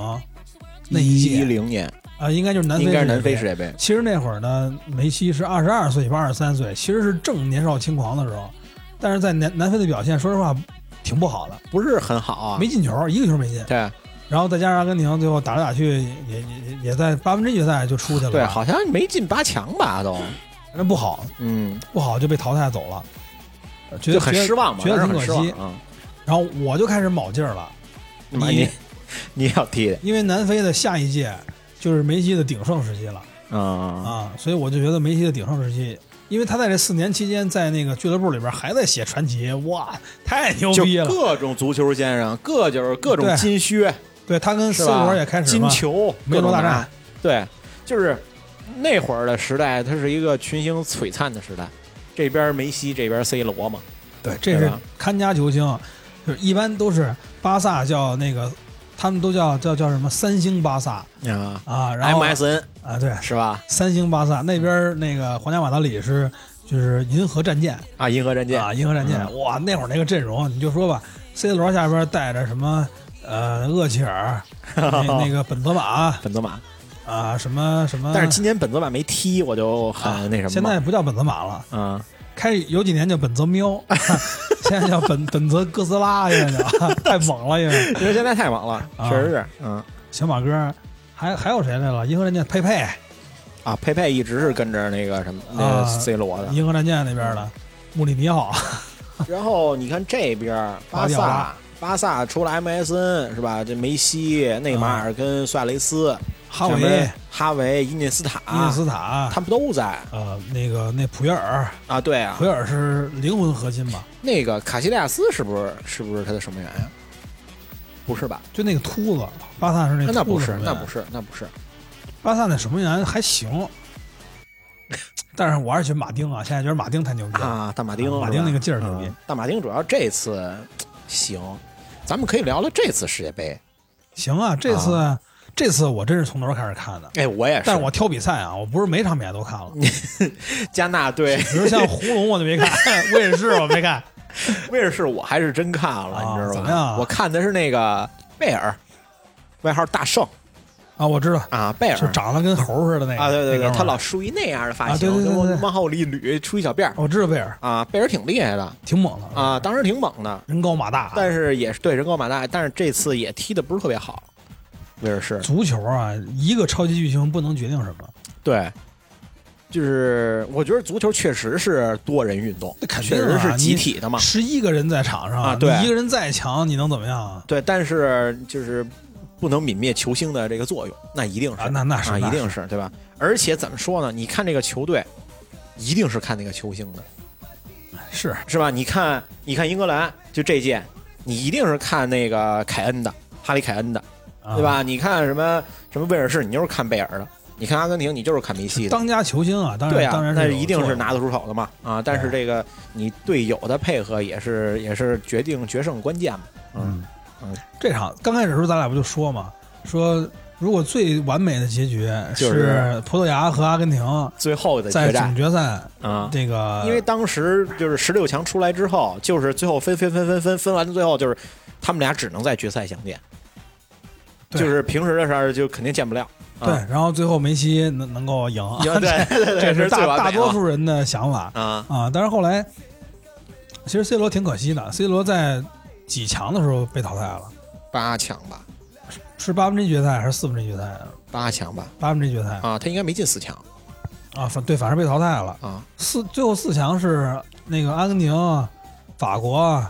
那一一零年啊，应该就是南非应该是南非世界杯。其实那会儿呢，梅西是二十二岁吧，二十三岁，其实是正年少轻狂的时候，但是在南南非的表现，说实话挺不好的，不是很好啊，没进球，一个球没进。对然后再加上阿根廷最后打来打去，也也也也在八分之一决赛就出去了，对，，好像没进八强吧都，那不好，嗯，不好就被淘汰走了，呃觉得很失望嘛，觉得当时挺可惜。然后我就开始卯劲儿了，你你你要踢的，因为南非的下一届就是梅西的鼎盛时期了嗯，啊，所以我就觉得梅西的鼎盛时期，因为他在这四年期间在那个俱乐部里边还在写传奇，哇，太牛逼了！各种足球先生，各就是各种金靴，对他跟是 C？罗也开始嘛，金球，各种大战对，就是那会儿的时代，它是一个群星璀璨的时代。这边梅西，这边 C 罗嘛，对，这是看家球星，就是一般都是巴萨叫那个，他们都叫叫叫什么三星巴萨。啊啊，然后，MSN 啊对，是吧？三星巴萨那边那个皇家马德里是就是银河战舰。啊，银河战舰。啊，银河战舰，嗯。哇，那会儿那个阵容你就说吧，C 罗下边带着什么呃厄齐尔，那那个本泽马。本泽马，啊，什么什么，但是今年本泽马没踢，我就很那什么嘛。现在不叫本泽马了，嗯，开有几年叫本泽喵，现在叫本 本泽哥斯拉，现在叫太猛了，因为。因为现在太猛了，啊。确实是，嗯。小马哥，还还有谁来了？银河战舰佩佩，啊，佩佩一直是跟着那个什么那啊个 C 罗的。银河战舰那边的穆里尼奥，然后你看这边巴萨，巴萨除了 MSN 是吧？这梅西、内马尔跟苏亚雷斯、哈维、哈维、伊涅斯塔，伊涅斯塔，他们都在呃，那个那普约尔，啊。对啊普，约尔是灵魂核心吧？那个卡西利亚斯是不是是不是他的守门员呀？不是吧？就那个秃子，巴萨是那那不是，那不是，那不是。巴萨那守门员还行，但是我还是觉得马丁啊，现在觉得马丁太牛逼了。啊，大马丁，马丁那个劲儿牛逼嗯大马丁主要这次行，咱们可以聊聊这次世界杯。行啊，这次、这次我真是从头开始看的，哎，我也是，但是我挑比赛啊，我不是每场比赛都看了，加纳对比如像红龙我就没看，威尔士我没看，威尔士，我还是真看了，啊你知道吗？怎么样啊我看的是那个贝尔，外号大圣啊，我知道，啊，贝尔。就长得跟猴似的那个啊，对对对，他老梳一那样的发啊型，就对对对。往后一捋，出一小辫儿我知道贝尔。啊，贝尔挺厉害的。挺猛的啊，，当时挺猛的，人高马大，但是也是对人高马大，但是这次也踢的不是特别好，威尔士。足球啊，一个超级巨星不能决定什么，对。就是我觉得足球确实是多人运动，那肯定确啊实是集体的嘛。十一个人在场上啊对你一个人再强，你能怎么样啊？对，但是就是不能泯灭球星的这个作用，那一定是啊，那那是啊，那一定是对吧？而且怎么说呢？你看这个球队，一定是看那个球星的，是是吧？你看，你看英格兰就这届，你一定是看那个凯恩的，哈里凯恩的，啊对吧？你看什么什么威尔士，你就是看贝尔的；你看阿根廷，你就是看梅西的。当家球星啊，当然对啊当，然那一定是拿得出手的嘛啊！但是这个你队友的配合也是也是决定决胜关键嘛。嗯嗯嗯，这场刚开始的时候咱俩不就说嘛，说如果最完美的结局就是葡萄牙和阿根廷最后的在总决赛啊，这个，因为当时就是十六强出来之后，就是最后分分分分分分完，最后就是他们俩只能在决赛相见，对。就是平时的事儿就肯定见不了。对，啊，然后最后梅西能能够赢，对 对对对，这是大大多数人的想法。啊，啊。但是后来，其实 C 罗挺可惜的，C 罗在几强的时候被淘汰了，八强吧，是八分之一决赛还是四分之一决赛啊？八强吧，八分之一决赛。啊，他应该没进四强。啊，反对，反正被淘汰了。啊。四最后四强是那个阿根廷、法国、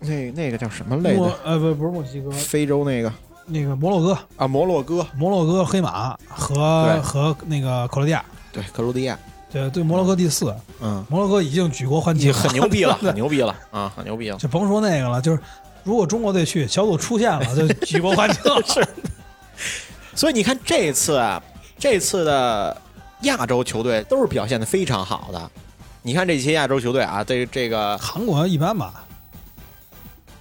那那个叫什么来墨着？呃不不是墨西哥，非洲那个。那个摩洛哥、啊，摩洛哥，摩洛哥、黑马和和那个克罗地亚，对，克罗地亚，对对，摩洛哥第四，嗯，摩洛哥已经举国欢庆，很牛逼了，很牛逼了啊，很牛逼了。就甭说那个了，就是如果中国队去，小组出现了就举国欢庆，是所以你看这次啊，这次的亚洲球队都是表现的非常好的。你看这些亚洲球队啊，这这个韩国一般吧，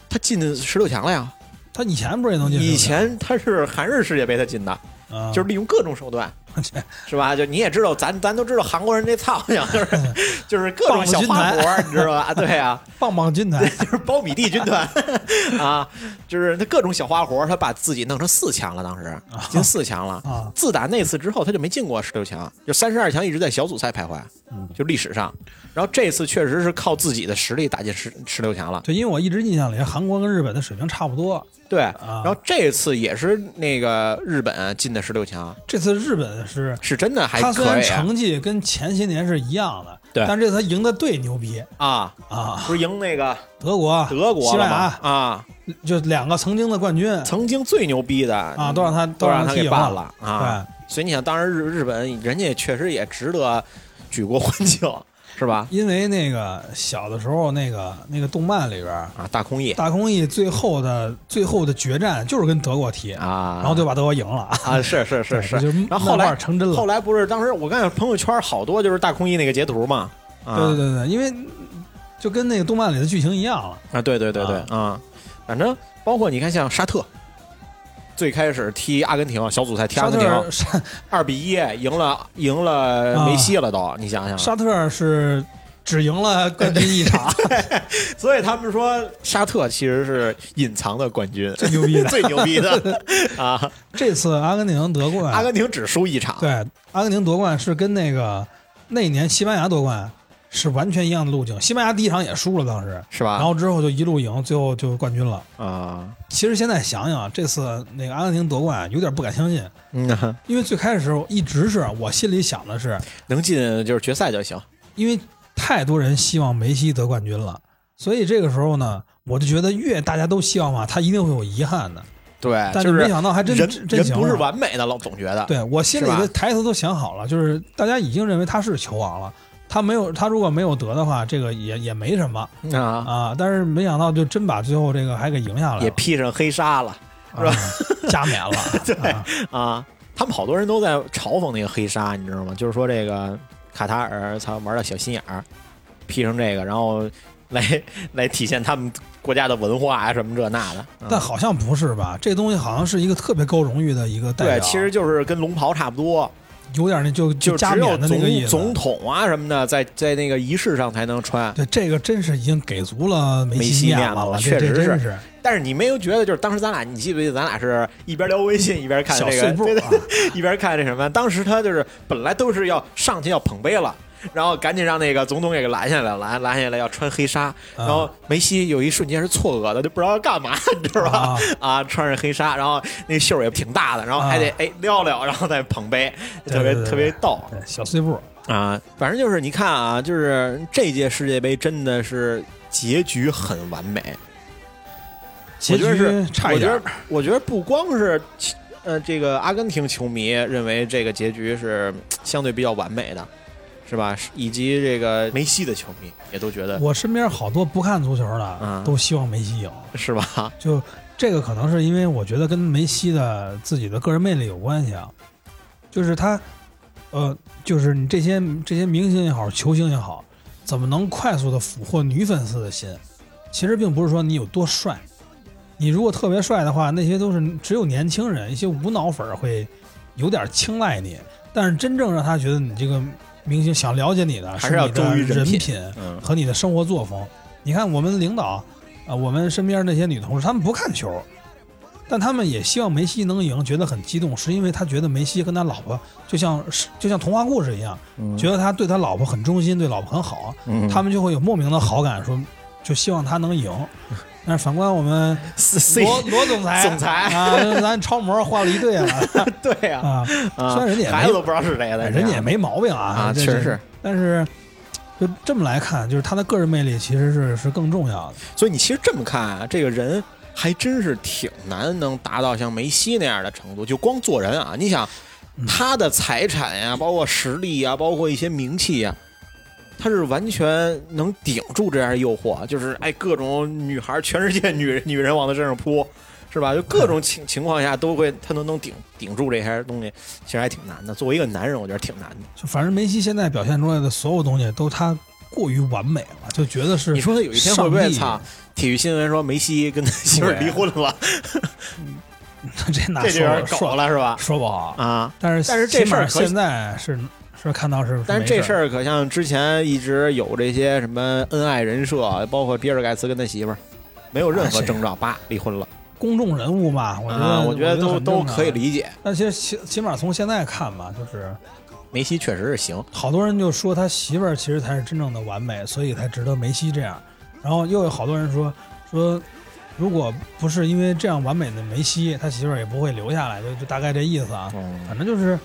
他进十六强了呀。他以前不是也能进以前他是韩日世界杯他进的，就是利用各种手段，这 是吧？就你也知道，咱咱都知道韩国人这操性，就是 就是各种小花活儿，你知道吧？对啊，棒棒军团就是苞米地军团啊，就是他各种小花活儿，他把自己弄成四强了，当时进四强了。啊，自打那次之后，他就没进过十六强，就三十二强一直在小组赛徘徊，嗯就历史上。然后这次确实是靠自己的实力打进十十六强了，对，因为我一直印象里韩国跟日本的水平差不多，对。啊。然后这次也是那个日本进的十六强，这次日本是是真的还他虽然成绩跟前些年是一样的，对。但这次他赢的队牛逼。啊！啊，不是赢那个德国、德国西班牙，啊，就两个曾经的冠军。曾经最牛逼的。啊，都让他都让他给办了啊！对，所以你想，当然日日本人家确实也值得举国欢庆，是吧？因为那个小的时候那个那个动漫里边，啊，大空翼。大空翼最后的最后的决战就是跟德国踢，啊，然后就把德国赢了，啊，是是是是，就然后后来成真了。后来不是当时我看朋友圈好多就是大空翼那个截图嘛，啊、对对对对，因为就跟那个动漫里的剧情一样了。啊，对对对对啊、反正包括你看像沙特，最开始踢阿根廷小组赛踢阿根廷 二比一赢了赢了梅西了都，你想想，沙特是只赢了冠军一场，所以他们说沙特其实是隐藏的冠军，最牛逼的。最牛逼的。啊！这次阿根廷夺冠，阿根廷只输一场，对阿根廷夺冠是跟那个那年西班牙夺冠是完全一样的路径。西班牙第一场也输了，当时，是吧？然后之后就一路赢，最后就冠军了。啊，其实现在想想，这次那个阿根廷夺冠有点不敢相信，嗯啊，因为最开始时候一直是我心里想的是，能进就是决赛就行。因为太多人希望梅西得冠军了，所以这个时候呢，我就觉得越大家都希望嘛，他一定会有遗憾的。对，但是没想到还真人真不是完美的，老总觉得。对我心里的台词都想好了，就是大家已经认为他是球王了，他没有他如果没有得的话，这个也也没什么啊，啊。但是没想到就真把最后这个还给赢下来了，也披上黑纱了是吧？加冕了，对啊啊。他们好多人都在嘲讽那个黑纱，你知道吗？就是说这个卡塔尔他玩的小心眼儿披成这个，然后来 来体现他们国家的文化啊什么这那的。嗯但好像不是吧？这东西好像是一个特别高荣誉的一个代表，对，其实就是跟龙袍差不多，有点那就就加只有冕的那个意思。总总统啊什么的，在在那个仪式上才能穿。对，这个真是已经给足了梅梅西西面面子了了，确实是但是你没有觉得，就是当时咱俩，你记不记得咱俩是一边聊微信一边看这个，一边看这什么？当时他就是本来都是要上去要捧杯了，然后赶紧让那个总统给给拦下来，拦拦下来要穿黑纱，然后梅西有一瞬间是错愕的，就不知道要干嘛，你知道吧？啊，啊，穿着黑纱，然后那袖儿也挺大的，然后还得哎撩撩，然后再捧杯，特别特别逗小碎步，啊。反正就是你看啊，就是这届世界杯真的是结局很完美，结我觉得是局差一点我觉得，我觉得不光是呃这个阿根廷球迷认为这个结局是相对比较完美的，是吧？以及这个梅西的球迷也都觉得我身边好多不看足球嗯的都希望梅西赢。是吧？就这个可能是因为我觉得跟梅西的自己的个人魅力有关系啊，就是他，呃，就是你这些这些明星也好，球星也好，怎么能快速的俘获女粉丝的心？其实并不是说你有多帅，你如果特别帅的话，那些都是只有年轻人、一些无脑粉儿会有点青睐你，但是真正让他觉得你这个明星想了解你的还是要你的忠于人品和你的生活作风。你看我们领导啊、我们身边那些女同事，她们不看球，但她们也希望梅西能赢，觉得很激动，是因为他觉得梅西跟他老婆就像是就像童话故事一样，觉得他对他老婆很忠心，对老婆很好，嗯他们就会有莫名的好感，说就希望他能赢。但是反观我们罗罗总裁，总裁啊，咱超模换了一 对了对呀、啊，啊，虽然人家孩子都不知道是谁的，人家也没毛病啊，啊，确实是。。但是就这么来看，就是他的个人魅力其实是是更重要的。所以你其实这么看啊，这个人还真是挺难能达到像梅西那样的程度。就光做人啊，你想嗯他的财产呀、包括实力呀、包括一些名气呀、他是完全能顶住这样的诱惑，就是哎，各种女孩，全世界女人女人往他身上扑，是吧？就各种 情情况下都会，他都能顶顶住这些东西，其实还挺难的。作为一个男人，我觉得挺难的。就反正梅西现在表现出来的所有东西都他过于完美了，就觉得是你说他有一天会不会上帝操？体育新闻说梅西跟他媳妇离婚了，这哪这就有点说搞了是吧？说不好。啊，但是但是这事儿现在是是看到是，但是这事儿儿可像之前一直有这些什么恩爱人设，包括比尔盖茨跟他媳妇儿，没有任何征兆，叭离婚了。公众人物嘛，我觉得、啊，我觉得都都可以。理解。但其实起起码从现在看吧，就是梅西确实是行，好多人就说他媳妇儿其实才是真正的完美，所以才值得梅西这样。然后又有好多人说说，如果不是因为这样完美的梅西，他媳妇儿也不会留下来，就就大概这意思啊。嗯，反正就是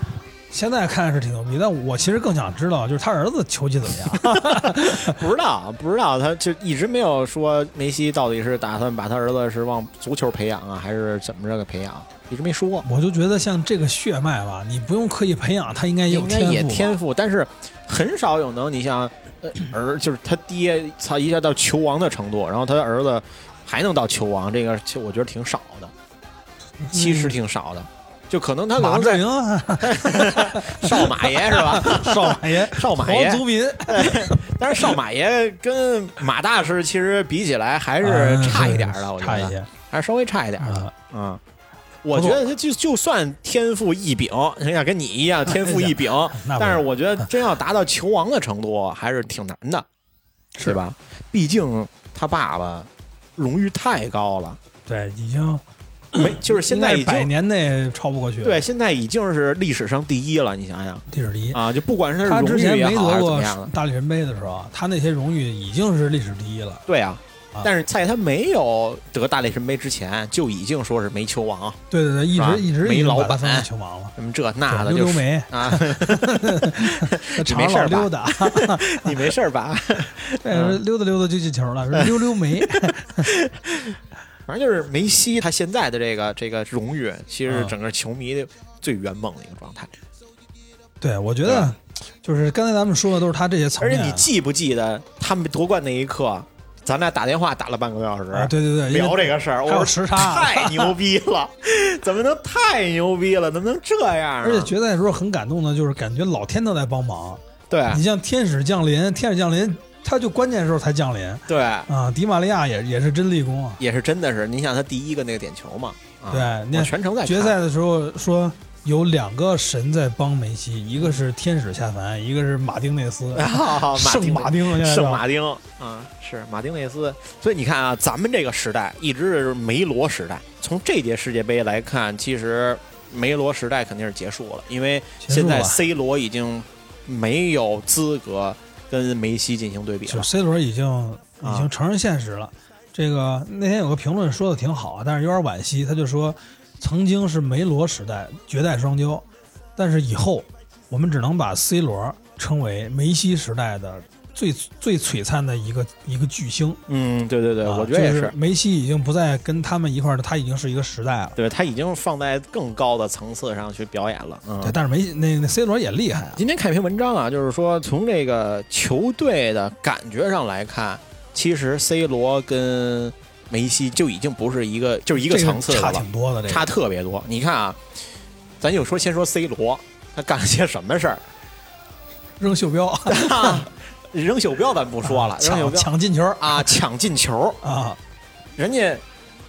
现在看是挺牛逼，但我其实更想知道，就是他儿子球技怎么样。不知道不知道，他就一直没有说梅西到底是打算把他儿子是往足球培养啊，还是怎么着给培养，一直没说。我就觉得像这个血脉吧，你不用刻意培养，他应该也有应该也天赋但是很少有能你像呃儿就是他爹，操一下到球王的程度，然后他儿子还能到球王，这个其实我觉得挺少的，其实挺少的，就可能他可嗯马志能在 少马爷是吧？少马爷，少马爷。黄，族民。但是少马爷跟马大师其实比起来还是嗯差一点儿的，我觉得。差一些。还是稍微差一点的。啊。嗯，我觉得他就就算天赋异禀，人家跟你一样天赋异禀，但是我觉得真要达到球王的程度，还是挺难的，是。吧？毕竟他爸爸荣誉太高了，对已经没就是现在百年内超不过去。对，现在已经是历史上第一了。你想想历史第一。啊，就不管是他之前没得过大力神杯的时候，他那些荣誉已经是历史第一了。对啊啊。但是在他没有得大力神杯之前，就已经说是没球王，对对对，一直一直没老把他封为板球王了。什么这那的，溜溜就是梅，啊，常没事溜达，你没事儿吧？对，溜达溜达就进球了，是溜溜梅。反正就是梅西他现在的这个这个荣誉，其实是嗯整个球迷的最圆梦的一个状态。对，我觉得就是刚才咱们说的都是他这些层面。而且你记不记得他们夺冠那一刻，咱俩打电话打了半个多小时，啊，对对对，聊这个事儿，我说时差太牛逼了，怎么能太牛逼了？怎么能这样啊？而且决赛的时候很感动的，就是感觉老天都在帮忙。对你像天使降临，天使降临，他就关键时候才降临对，啊。迪玛利亚也也是真立功啊。也是真的是，你想他第一个那个点球嘛？啊对那我全程在决赛的时候说有两个神在帮梅西，一个是天使下凡，一个是马丁内斯，啊，圣马丁，圣马丁啊，是马丁内斯。所以你看啊，咱们这个时代一直是梅罗时代。从这届世界杯来看，其实梅罗时代肯定是结束了，因为现在 C 罗已经没有资格跟梅西进行对比了。就 C 罗已经已经承认现实了。这个那天有个评论说的挺好啊，但是有点惋惜，他就说曾经是梅罗时代绝代双骄，但是以后我们只能把 C 罗称为梅西时代的最最璀璨的一个一个巨星。嗯，对对对，啊我觉得也。就是梅西已经不再跟他们一块儿的，他已经是一个时代了。对他已经放在更高的层次上去表演了。嗯，对，但是梅那那 C 罗也厉害啊。今天看一篇文章啊，就是说从这个球队的感觉上来看，其实 C 罗跟梅西就已经不是一个就是一个层次的了，差挺多的，这个差特别多。你看啊，咱就说先说 C 罗，他干了些什么事儿？扔袖标，扔袖标咱不说了，抢标抢进球啊，抢进球，啊！人家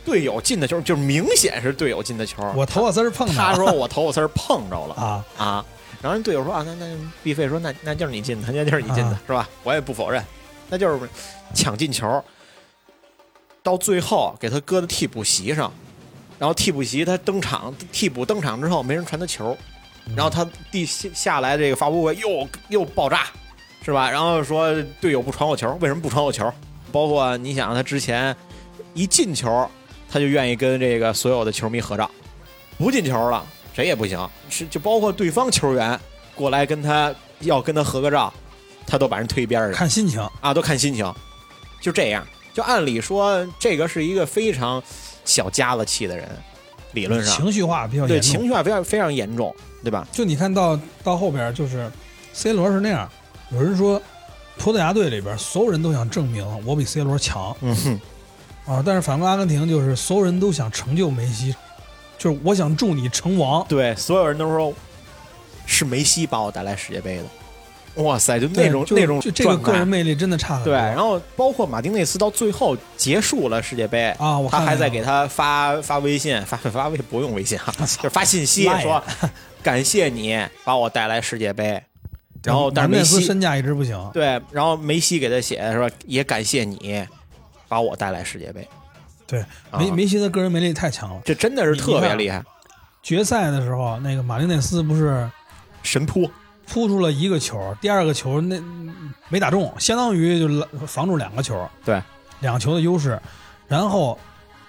队友进的球就是明显是队友进的球。我头发丝儿碰的，他说我头发丝儿碰着了 啊，啊，然后人队友说啊，那那毕费说那那就是你进的，那就是你进的啊，是吧？我也不否认，那就是抢进球，到最后给他搁在替补席上，然后替补席他登场，替补登场之后没人传他球，然后他地下下来这个发布会又又爆炸，是吧？然后说队友不传我球，为什么不传我球？包括你想他之前一进球，他就愿意跟这个所有的球迷合照，不进球了谁也不行，是就包括对方球员过来跟他要跟他合个照，他都把人推一边儿去看心情。啊，都看心情，就这样。就按理说，这个是一个非常小家子气的人，理论上情绪化比较对严重。情绪化非常非常严重，对吧？就你看到到后边，就是 C 罗是那样，有人说葡萄牙队里边所有人都想证明我比 C 罗强嗯哼，啊，但是反观阿根廷，就是所有人都想成就梅西，就是我想助你成王。对，所有人都说是梅西把我带来世界杯的。哇塞，就那种那种就这个个人魅力真的差很多。对，然后包括马丁内斯到最后结束了世界杯啊我他还在给他发发微信，发发微不用微信啊，就发信息说感谢你把我带来世界杯。然后，但是梅西斯身价一直不行。对，然后梅西给他写说也感谢你把我带来世界杯。对，啊梅梅西的个人魅力太强了。这真的是特别厉害，决赛的时候，那个马丁内斯不是神扑。扑出了一个球，第二个球那没打中，相当于就防住两个球，对，两球的优势。然后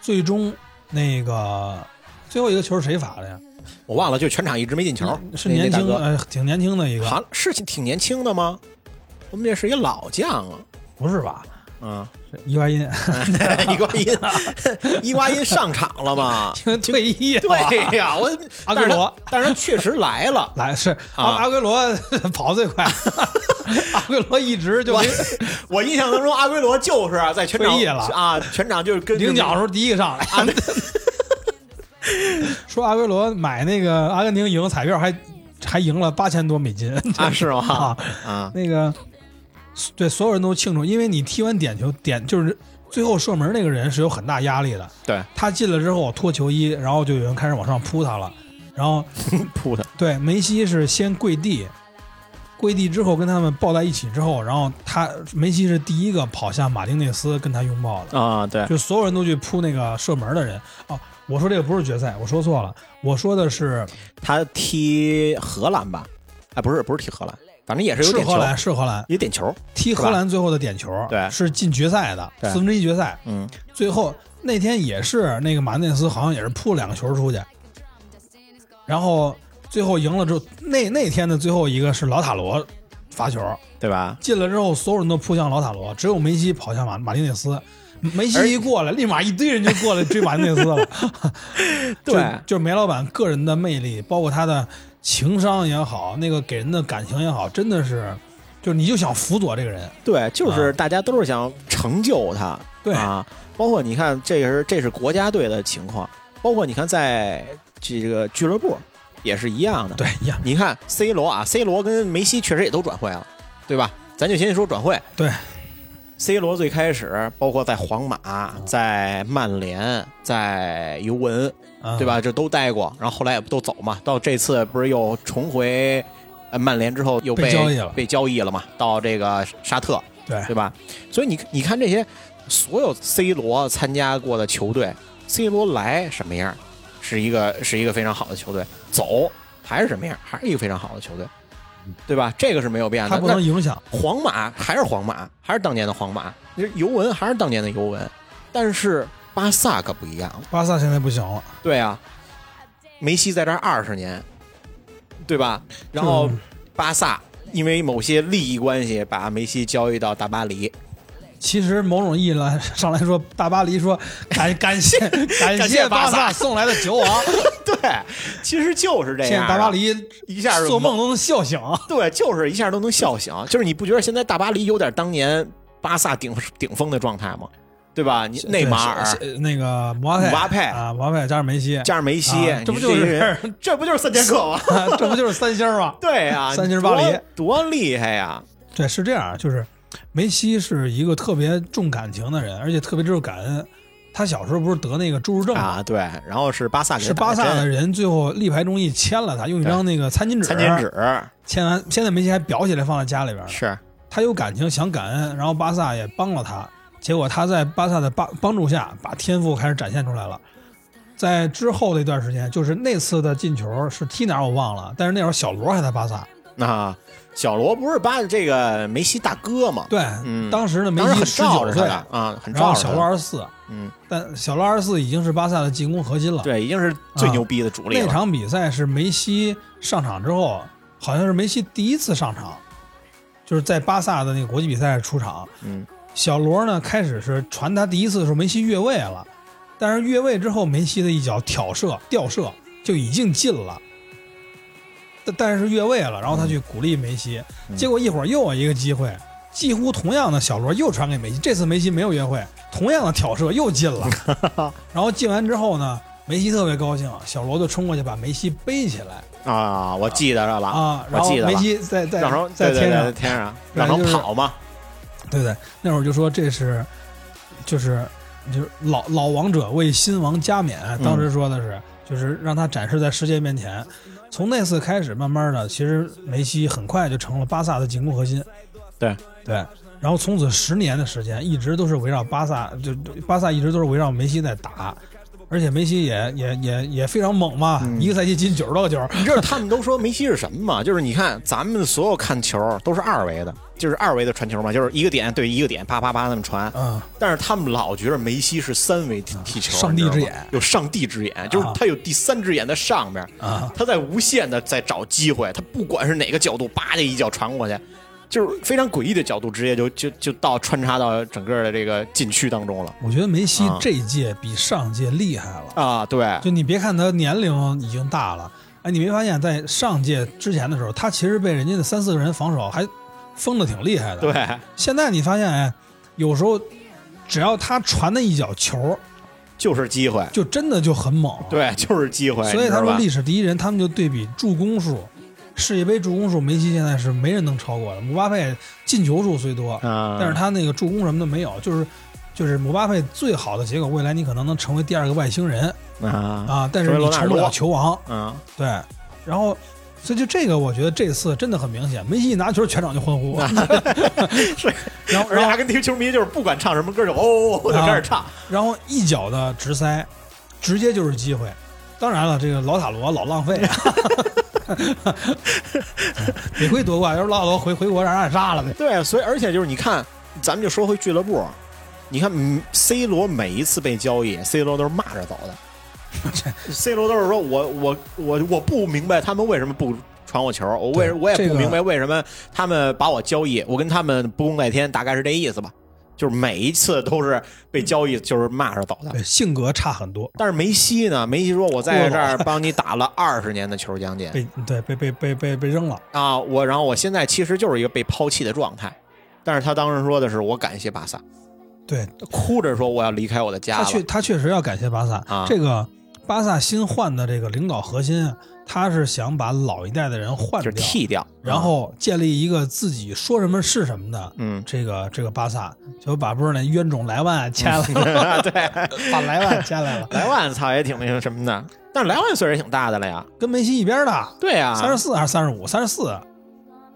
最终那个最后一个球是谁罚的呀？我忘了，就全场一直没进球，是年轻那那大哥呃挺年轻的一个，好像是挺年轻的吗？我们这是一老将啊，不是吧？嗯，是伊瓜因，伊瓜因，伊瓜因上场了吗？退役了。对呀，我阿圭罗，但是确实来了。来是阿啊阿圭罗跑最快，阿圭罗一直就我印象当中，阿圭罗就是啊在全场退役了啊，全场就是跟领奖的时候第一个上来。啊，说阿圭罗买那个阿根廷赢彩票还还赢了八千多美金啊是吗 啊？啊，那个对所有人都庆祝，因为你踢完点球点就是最后射门那个人是有很大压力的，对，他进了之后脱球衣，然后就有人开始往上扑他了，然后扑他，对梅西是先跪地。跪地之后跟他们抱在一起之后，然后他梅西是第一个跑向马丁内斯跟他拥抱的，啊，对，就所有人都去扑那个射门的人。哦，我说这个不是决赛，我说错了，我说的是他踢荷兰吧？哎，不是，不是踢荷兰，反正也是有点球，是荷兰，是荷兰有点球。踢荷兰最后的点球，对是进决赛的四分之一决赛。嗯，最后那天也是那个马内斯好像也是扑了两个球出去，然后最后赢了之后，那那天的最后一个是老塔罗发球对吧？进了之后，所有人都扑向老塔罗，只有梅西跑向马马丁内斯。梅西一过来，立马一堆人就过来追马丁内斯了。对就就是梅老板个人的魅力，包括他的情商也好，那个给人的感情也好，真的是就是你就想辅佐这个人，对，就是啊大家都是想成就他，对啊，包括你看，这个是这是国家队的情况，包括你看在这个俱乐部也是一样的。对，一样，你看 C 罗啊，C 罗跟梅西确实也都转会了，对吧？咱就先说转会。对，C 罗最开始包括在皇马、在曼联、在尤文，啊对吧？这都待过，然后后来也不都走嘛，到这次不是又重回呃曼联之后又被交易了被交易了嘛，到这个沙特，对对吧？所以你你看这些所有 C 罗参加过的球队，C 罗来什么样，是一个是一个非常好的球队，走还是什么样，还是一个非常好的球队，对吧？这个是没有变的。它不能影响，皇马还是皇马，还是当年的皇马，尤文还是当年的尤文，但是巴萨可不一样了。巴萨现在不行了，对啊，梅西在这二十年，对吧？然后巴萨因为某些利益关系，把梅西交易到大巴黎。其实某种意义来上来说，大巴黎说感 感谢感感谢谢巴巴萨萨送来的球王，对，其实就是这现样。在大巴黎一下就做梦都能笑醒。对，就是一下都能笑醒。就是你不觉得现在大巴黎有点当年巴萨顶顶峰的状态吗？对吧？你内马尔那个姆巴佩，姆巴佩啊，姆巴佩加上梅西，加上梅西，啊这不就是这不就是三剑客吗？这不就是三星吗？对呀、三星巴黎多多厉害呀！对，是这样，就是梅西是一个特别重感情的人，而且特别知道感恩。他小时候不是得那个侏儒症吗？啊，对，然后是巴萨给是巴萨的人最后力排众议签了他，用一张那个餐巾纸，餐巾纸签完，现在梅西还裱起来放在家里边。是他有感情，想感恩，然后巴萨也帮了他，结果他在巴萨的帮帮助下，把天赋开始展现出来了。在之后的一段时间，就是那次的进球是踢哪儿我忘了，但是那会儿小罗还在巴萨。啊，小罗不是巴这个梅西大哥吗？对，嗯当时呢梅西十九岁啊，很罩着然后小罗他二十四，嗯，但小罗二十四已经是巴萨的进攻核心了。对，已经是最牛逼的主力了。那场比赛是梅西上场之后，好像是梅西第一次上场，就是在巴萨的那个国际比赛出场。嗯，小罗呢开始是传他第一次的时候，梅西越位了，但是越位之后，梅西的一脚挑射吊射就已经进了。但但是越位了，然后他去鼓励梅西，嗯。结果一会儿又有一个机会，几乎同样的小罗又传给梅西，这次梅西没有越会，同样的挑射又进了，然后进完之后呢，梅西特别高兴，小罗就冲过去把梅西背起来啊，我记得着了，啊，然后我记得了梅西在在在天上对，天上 然后就是跑嘛，对对，那会儿就说这是，就是就是老老王者为新王加冕，当时说的是，就是让他展示在世界面前。从那次开始，慢慢的，其实梅西很快就成了巴萨的进攻核心。对对，然后从此十年的时间，一直都是围绕巴萨，就巴萨一直都是围绕梅西在打。而且梅西也也也也非常猛嘛，嗯一个赛季进九十多个球，你知道他们都说梅西是什么吗？就是你看咱们所有看球都是二维的，就是二维的传球嘛，就是一个点对一个点，啪啪啪那么传。嗯，但是他们老觉得梅西是三维踢踢球，上帝之眼有上帝之眼，就是他有第三只眼在上边，啊，他在无限的在找机会，他不管是哪个角度，叭的一脚传过去，就是非常诡异的角度，直接就就就到穿插到整个的这个禁区当中了我觉得梅西啊这一届比上届厉害了。啊！对，就你别看他年龄已经大了，哎，你没发现，在上届之前的时候，他其实被人家的三四个人防守还封的挺厉害的。，对，现在你发现，哎，有时候只要他传的一脚球，就是机会，就真的就很猛。，对，就是机会。所以他说历史第一人，他们就对比助攻数，世界杯助攻数，梅西现在是没人能超过的。姆巴佩进球数虽多，啊，但是他那个助攻什么的没有，就是。就是姆巴佩最好的结果，未来你可能能成为第二个外星人啊啊，但是你成不了球王。嗯，对，然后所以就这个，我觉得这次真的很明显，梅西一拿球，全场就欢呼。是，然后然 后而且阿根廷球迷就是不管唱什么歌就哦就开始唱，然后一脚的直塞，直接就是机会。当然了，这个老塔罗老浪费啊，得亏夺冠，要是老塔罗回回国让人给杀了呗。对，所以而且就是你看，咱们就说回俱乐部，你看嗯 C 罗每一次被交易，C 罗都是骂着走的，C 罗都是说我我我我不明白他们为什么不传我球，我为我也不明白为什么他们把我交易，我跟他们不共戴天，大概是这意思吧。就是每一次都是被交易就是骂着走的。对，性格差很多，但是梅西呢？梅西说：“我在这儿 帮你打了二十年的球，将近被对被被被被被扔了。啊，我然后我现在其实就是一个被抛弃的状态。”但是他当时说的是：“我感谢巴萨。对”哭着说：“我要离开我的家了。他确他确实要感谢巴萨。啊这个巴萨新换的这个领导核心啊，他是想把老一代的人换就是掉，剃掉，然后建立一个自己说什么是什么的。嗯，这个这个巴萨就把不是那冤种莱万签了，对，把莱万签来了，莱万操也挺那个什么的，但是莱万岁数也挺大的了呀。跟梅西一边的，对呀，三十四还是三十五？三十四。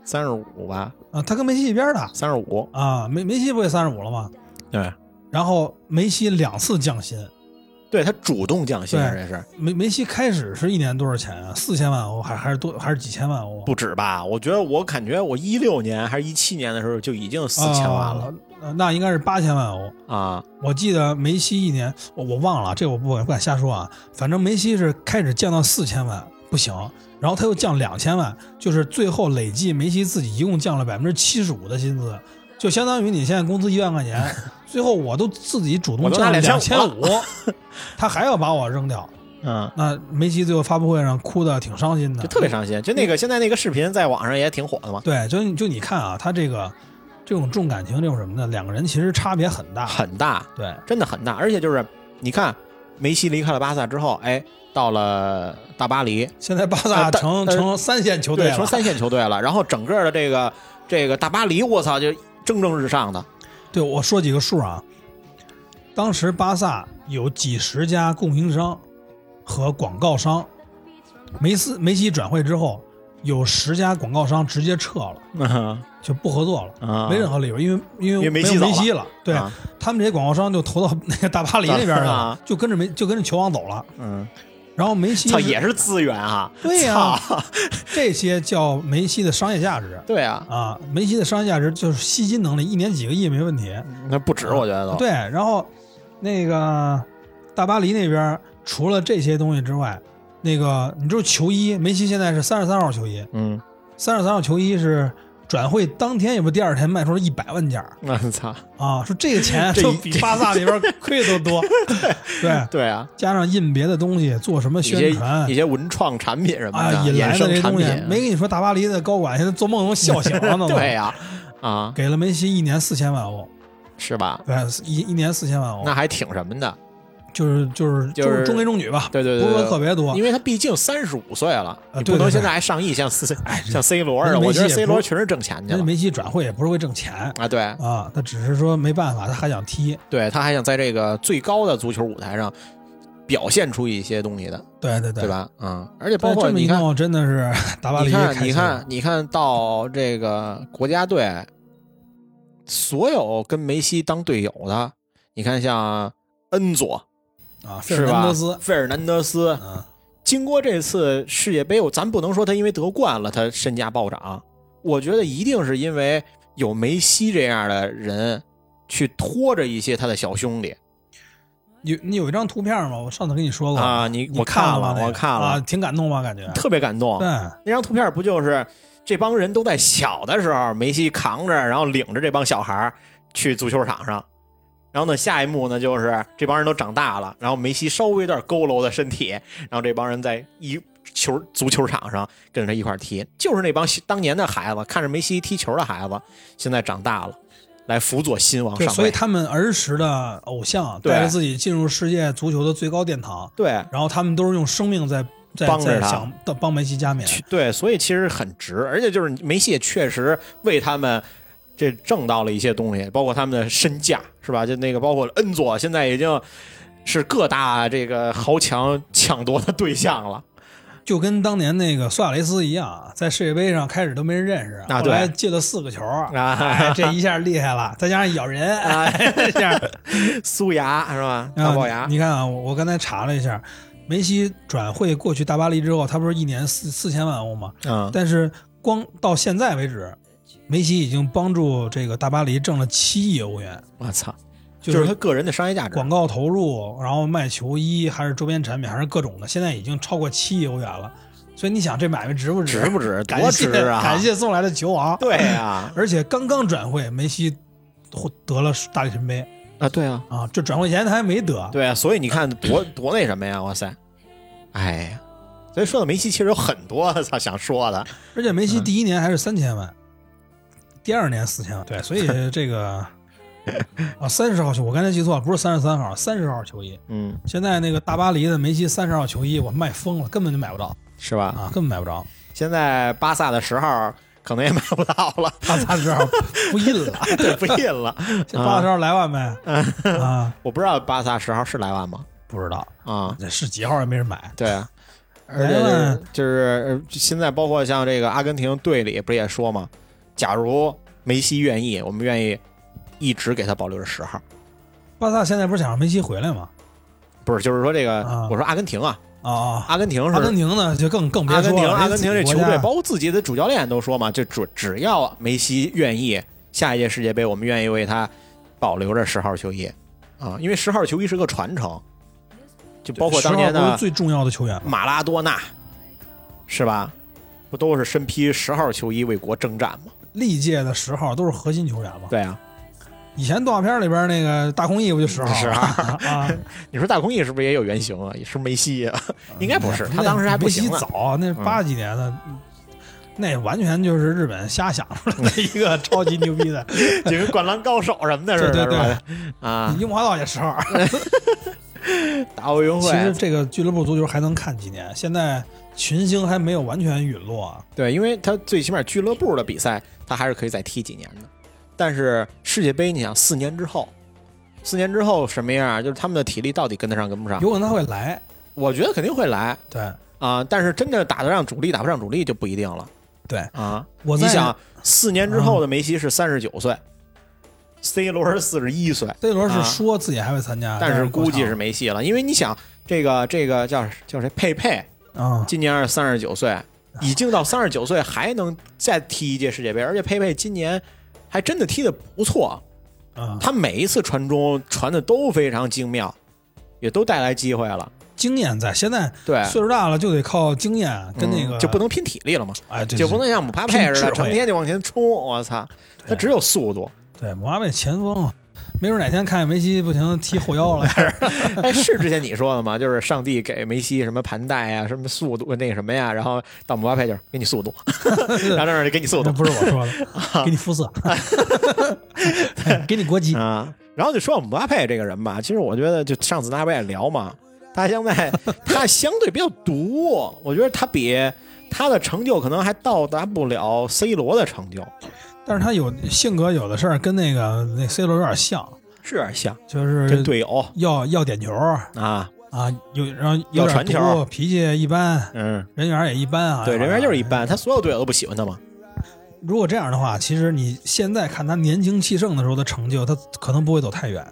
三十五吧，啊，他跟梅西一边的。三十五。啊，梅梅西不也三十五了吗？对，然后梅西两次降薪，对他主动降薪，对这是梅梅西开始是一年多少钱啊？四千万欧，还还是多还是几千万欧？不止吧？我觉得我感觉我一六年还是一七年的时候就已经四千万了啊那应该是八千万欧。啊我记得梅西一年，我我忘了，这我不敢不敢瞎说啊。反正梅西是开始降到四千万不行，然后他又降两千万，就是最后累计梅西自己一共降了百分之七十五的薪资，就相当于你现在工资一万块钱，最后我都自己主动我都拿降了两千五，他还要把我扔掉。嗯，那梅西最后发布会上哭的挺伤心的，就特别伤心。就那个现在那个视频在网上也挺火的嘛，对，就就你看啊，他这个这种重感情这种什么的，两个人其实差别很大。很大，对，真的很大。而且就是你看，梅西离开了巴萨之后，哎，到了大巴黎，现在巴萨成呃成三线球队成三线球队了。然后整个的这个这个大巴黎，我操，就蒸蒸日上的。对，我说几个数啊。当时巴萨有几十家供应商和广告商，梅斯梅西转会之后，有十家广告商直接撤了，嗯就不合作了，啊。没任何理由，因为因为没有梅西了，对、啊。他们这些广告商就投到那个大巴黎那边去了，啊。就跟着梅就跟着球王走了。嗯，然后梅西操，也是资源啊。对呀操 这些叫梅西的商业价值对啊，啊，梅西的商业价值就是吸金能力，一年几个亿没问题。那不止，我觉得都。对，然后那个大巴黎那边除了这些东西之外，那个你知道球衣，梅西现在是三十三号球衣，嗯，三十三号球衣是转会当天也不第二天卖出了一百万件儿我操，啊，说这个钱这一就比巴萨里边 亏的都多，对，对啊，加上印别的东西，做什么宣传一。些文创产品什么啊，的，引来的这东西产品，没跟你说，大巴黎的高管现在做梦都笑醒了呢。对呀，啊，给了梅西一年四千万欧，是吧？对，一一年四千万欧，那还挺什么的，就是就是就是是中规中矩吧，对对对，不是说特别多因。为他毕竟三十五岁了，你不能现在还上亿，像 C 哎，像 C 罗似的。我觉得 C 罗确实挣钱去了梅西转会也不是为挣钱啊，对啊，他只是说没办法，他还想踢。对，他还想在这个最高的足球舞台上表现出一些东西的，对对对对？吧？嗯，而且包括你看，真的是 大巴黎你看，你看，你看到这个国家队，所有跟梅西当队友的，你看像恩佐啊，费尔南德斯？，费尔南德斯，嗯，经过这次世界杯，咱不能说他因为得冠了，他身价暴涨。我觉得一定是因为有梅西这样的人去拖着一些他的小兄弟有你有一张图片吗？我上次跟你说过啊。你你我了，看了？那个我看了，啊，挺感动吧？感觉特别感动。对，那张图片不就是这帮人都在小的时候，梅西扛着，然后领着这帮小孩去足球场上。然后呢，下一幕呢就是这帮人都长大了，然后梅西稍微有点佝偻的身体，然后这帮人在一球足球场上跟着他一块踢，就是那帮当年的孩子看着梅西踢球的孩子，现在长大了，来辅佐新王，上位。所以他们儿时的偶像对带着自己进入世界足球的最高殿堂，对然后他们都是用生命在在帮着他在想帮梅西加冕。对，所以其实很值，而且就是梅西也确实为他们这挣到了一些东西，包括他们的身价，是吧？就那个包括恩佐，现在已经是各大这个豪强抢夺的对象了。就跟当年那个苏亚雷斯一样，在世界杯上开始都没人认识，啊后来对进了四个球，啊哎，这一下厉害了，再加上咬人，啊 哎，这下苏牙是吧？大龅牙啊，你看啊，我我刚才查了一下，梅西转会过去大巴黎之后，他不是一年四四千万欧吗？嗯，但是光到现在为止，梅西已经帮助这个大巴黎挣了七亿欧元，我操，就就是他个人的商业价值。广告投入，然后卖球衣，还是周边产品，还是各种的，现在已经超过七亿欧元了。所以你想这买卖值不值？值不值？多值啊！感谢送来的球王。对呀、而且刚刚转会，梅西获得了大力神杯啊，对啊，啊，这转会前他还没得。对啊，所以你看多多那什么呀，哇塞，哎呀，所以说到梅西，其实有很多操想说的，而且梅嗯西第一年还是三千万，第二年四千万，对，所以这个 啊三十号球，我刚才记错了，不是三十三号，三十号球衣。嗯，现在那个大巴黎的梅西三十号球衣，我卖疯了，根本就买不着。是吧？啊，根本买不着。现在巴萨的十号可能也买不到了，巴萨十号 不印了，对，不印了。这巴萨十号来万呗。啊，我不知道巴萨十号是来万吗？不知道。啊，这是几号也没人买。对啊，而且就是现在包括像这个阿根廷队里不是也说嘛，假如梅西愿意，我们愿意一直给他保留着十号。巴萨现在不是想让梅西回来吗？不是，就是说这个，啊我说阿根廷啊，啊啊，阿根廷是阿根廷呢就更更别阿根廷，说了，阿根廷这球队，包括自己的主教练都说嘛，就只只要梅西愿意，下一届世界杯我们愿意为他保留着十号球衣啊，因为十号球衣是个传承，就包括当年10号不的最重要的球员。马拉多纳，是吧？不都是身披十号球衣为国征战吗？历届的十号都是核心球员嘛。对啊，以前动画片里边那个大空翼不就十号十号啊？你说大空翼是不是也有原型啊？也是梅西啊？应该不是，他当时还不行呢。梅西早，那八几年的，那完全就是日本瞎想出来的一个超级牛逼的。就跟灌篮高手什么的似的，对对对？啊，樱木花道也十号。打奥运会其实，这个俱乐部足球还能看几年，现在群星还没有完全陨落啊。对，因为他最起码俱乐部的比赛，他还是可以再踢几年的。但是世界杯，你想四年之后，四年之后什么样？就是他们的体力到底跟得上跟不上？有可能他会来，我觉得肯定会来对啊，但是真的打得上主力，打不上主力就不一定了对。啊。我你想，四年之后的梅西是三十九岁，C 罗是四十一岁，C 罗是啊说自己还会参加，但是估计是没戏了，因为你想，这个这个叫叫谁？佩佩场啊，今年是三十九岁，已经到三十九岁还能再踢一届世界杯，而且佩佩今年还真的踢得不错，啊，他每一次传中传的都非常精妙，也都带来机会了。经验在。现在对，岁数大了就得靠经验，跟那个嗯就不能拼体力了嘛，哎，对就不能像姆巴佩似的成天就往前冲。我操，他只有速度。对姆巴佩前锋，没准哪天看见梅西不行踢后腰了，开 始哎，是之前你说的吗？就是上帝给梅西什么盘带啊，什么速度那个什么呀，然后到姆巴佩就是给你速度，然后那儿就给你速度。不是我说的，给你肤色，对 给你国籍，啊。然后就说姆巴佩这个人吧，其实我觉得就上次大家不也聊嘛，他现在他相对比较毒，我觉得他比他的成就可能还到达不了 C 罗的成就，但是他有性格，有的事儿跟那个那 C 罗有点像，是有点像就是跟队友要要点球啊，啊，有然后要传球，脾气一般，嗯，人缘也一般啊。对，人缘就是一。般，他所有队友都不喜欢他嘛。如果这样的话，其实你现在看他年轻气盛的时候的成就，他可能不会走太远。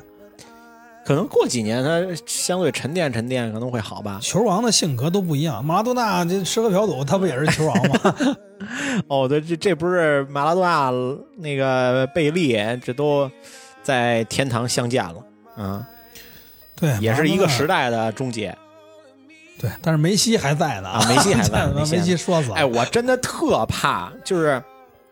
可能过几年他相对沉淀沉淀，可能会好吧。球王的性格都不一样，马拉多纳这吃喝嫖赌，他不也是球王吗？哦，对，这这不是马拉多纳那个贝利，这都在天堂相见了，嗯，对，也是一个时代。的终结。对，但是梅西还在呢啊梅西还在 把梅西说死了。哎，我真的特怕，就是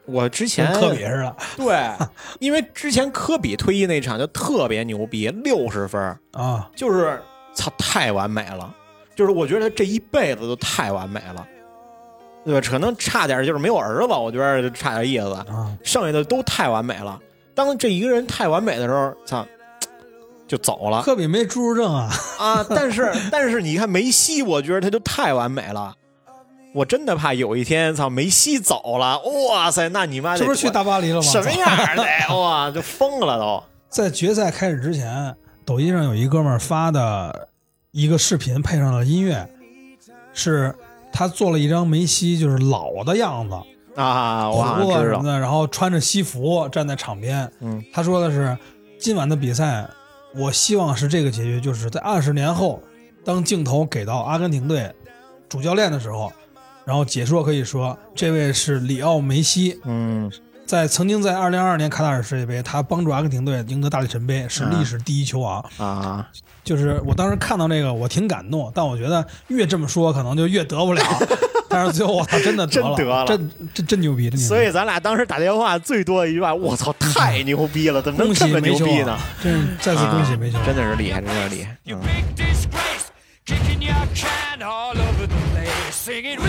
我之前科比似的 对，因为之前科比退役那场就特别牛逼，六十分儿，啊，就是操太完美了，就是我觉得他这一辈子都太完美了，对吧？可能差点就是没有儿子，我觉得差点意思，啊，剩下的都太完美了。当这一个人太完美的时候，操，就走了科比没侏儒症啊，啊！但是但是你看梅西，我觉得他就太完美了。我真的怕有一天，操，梅西走了，哇塞，那你妈得这不是去大巴黎了吗？什么样儿的？哇，就疯了都。在决赛开始之前，抖音上有一哥们儿发的一个视频，配上了音乐，是他做了一张梅西就是老的样子，啊，胡子什么的，然后穿着西服站在场边。嗯，他说的是今晚的比赛，我希望是这个结局，就是在二十年后，当镜头给到阿根廷队主教练的时候，然后解说可以说这位是里奥梅西，嗯，在曾经在二零二二年卡塔尔世界杯，他帮助阿根廷队赢得大力神杯，是历史第一球王。啊，就是我当时看到这个，我挺感动，但我觉得越这么说，可能就越得不了。但是最后我操，真的得了，真得了真真真牛逼，真牛逼！所以咱俩当时打电话最多的一句话，我操，太牛逼了，怎么能恭这么喜梅球牛逼呢王？，真是再次恭喜梅球。啊真的是厉害，真的是厉害。嗯 kicking your can all over the place, singing, We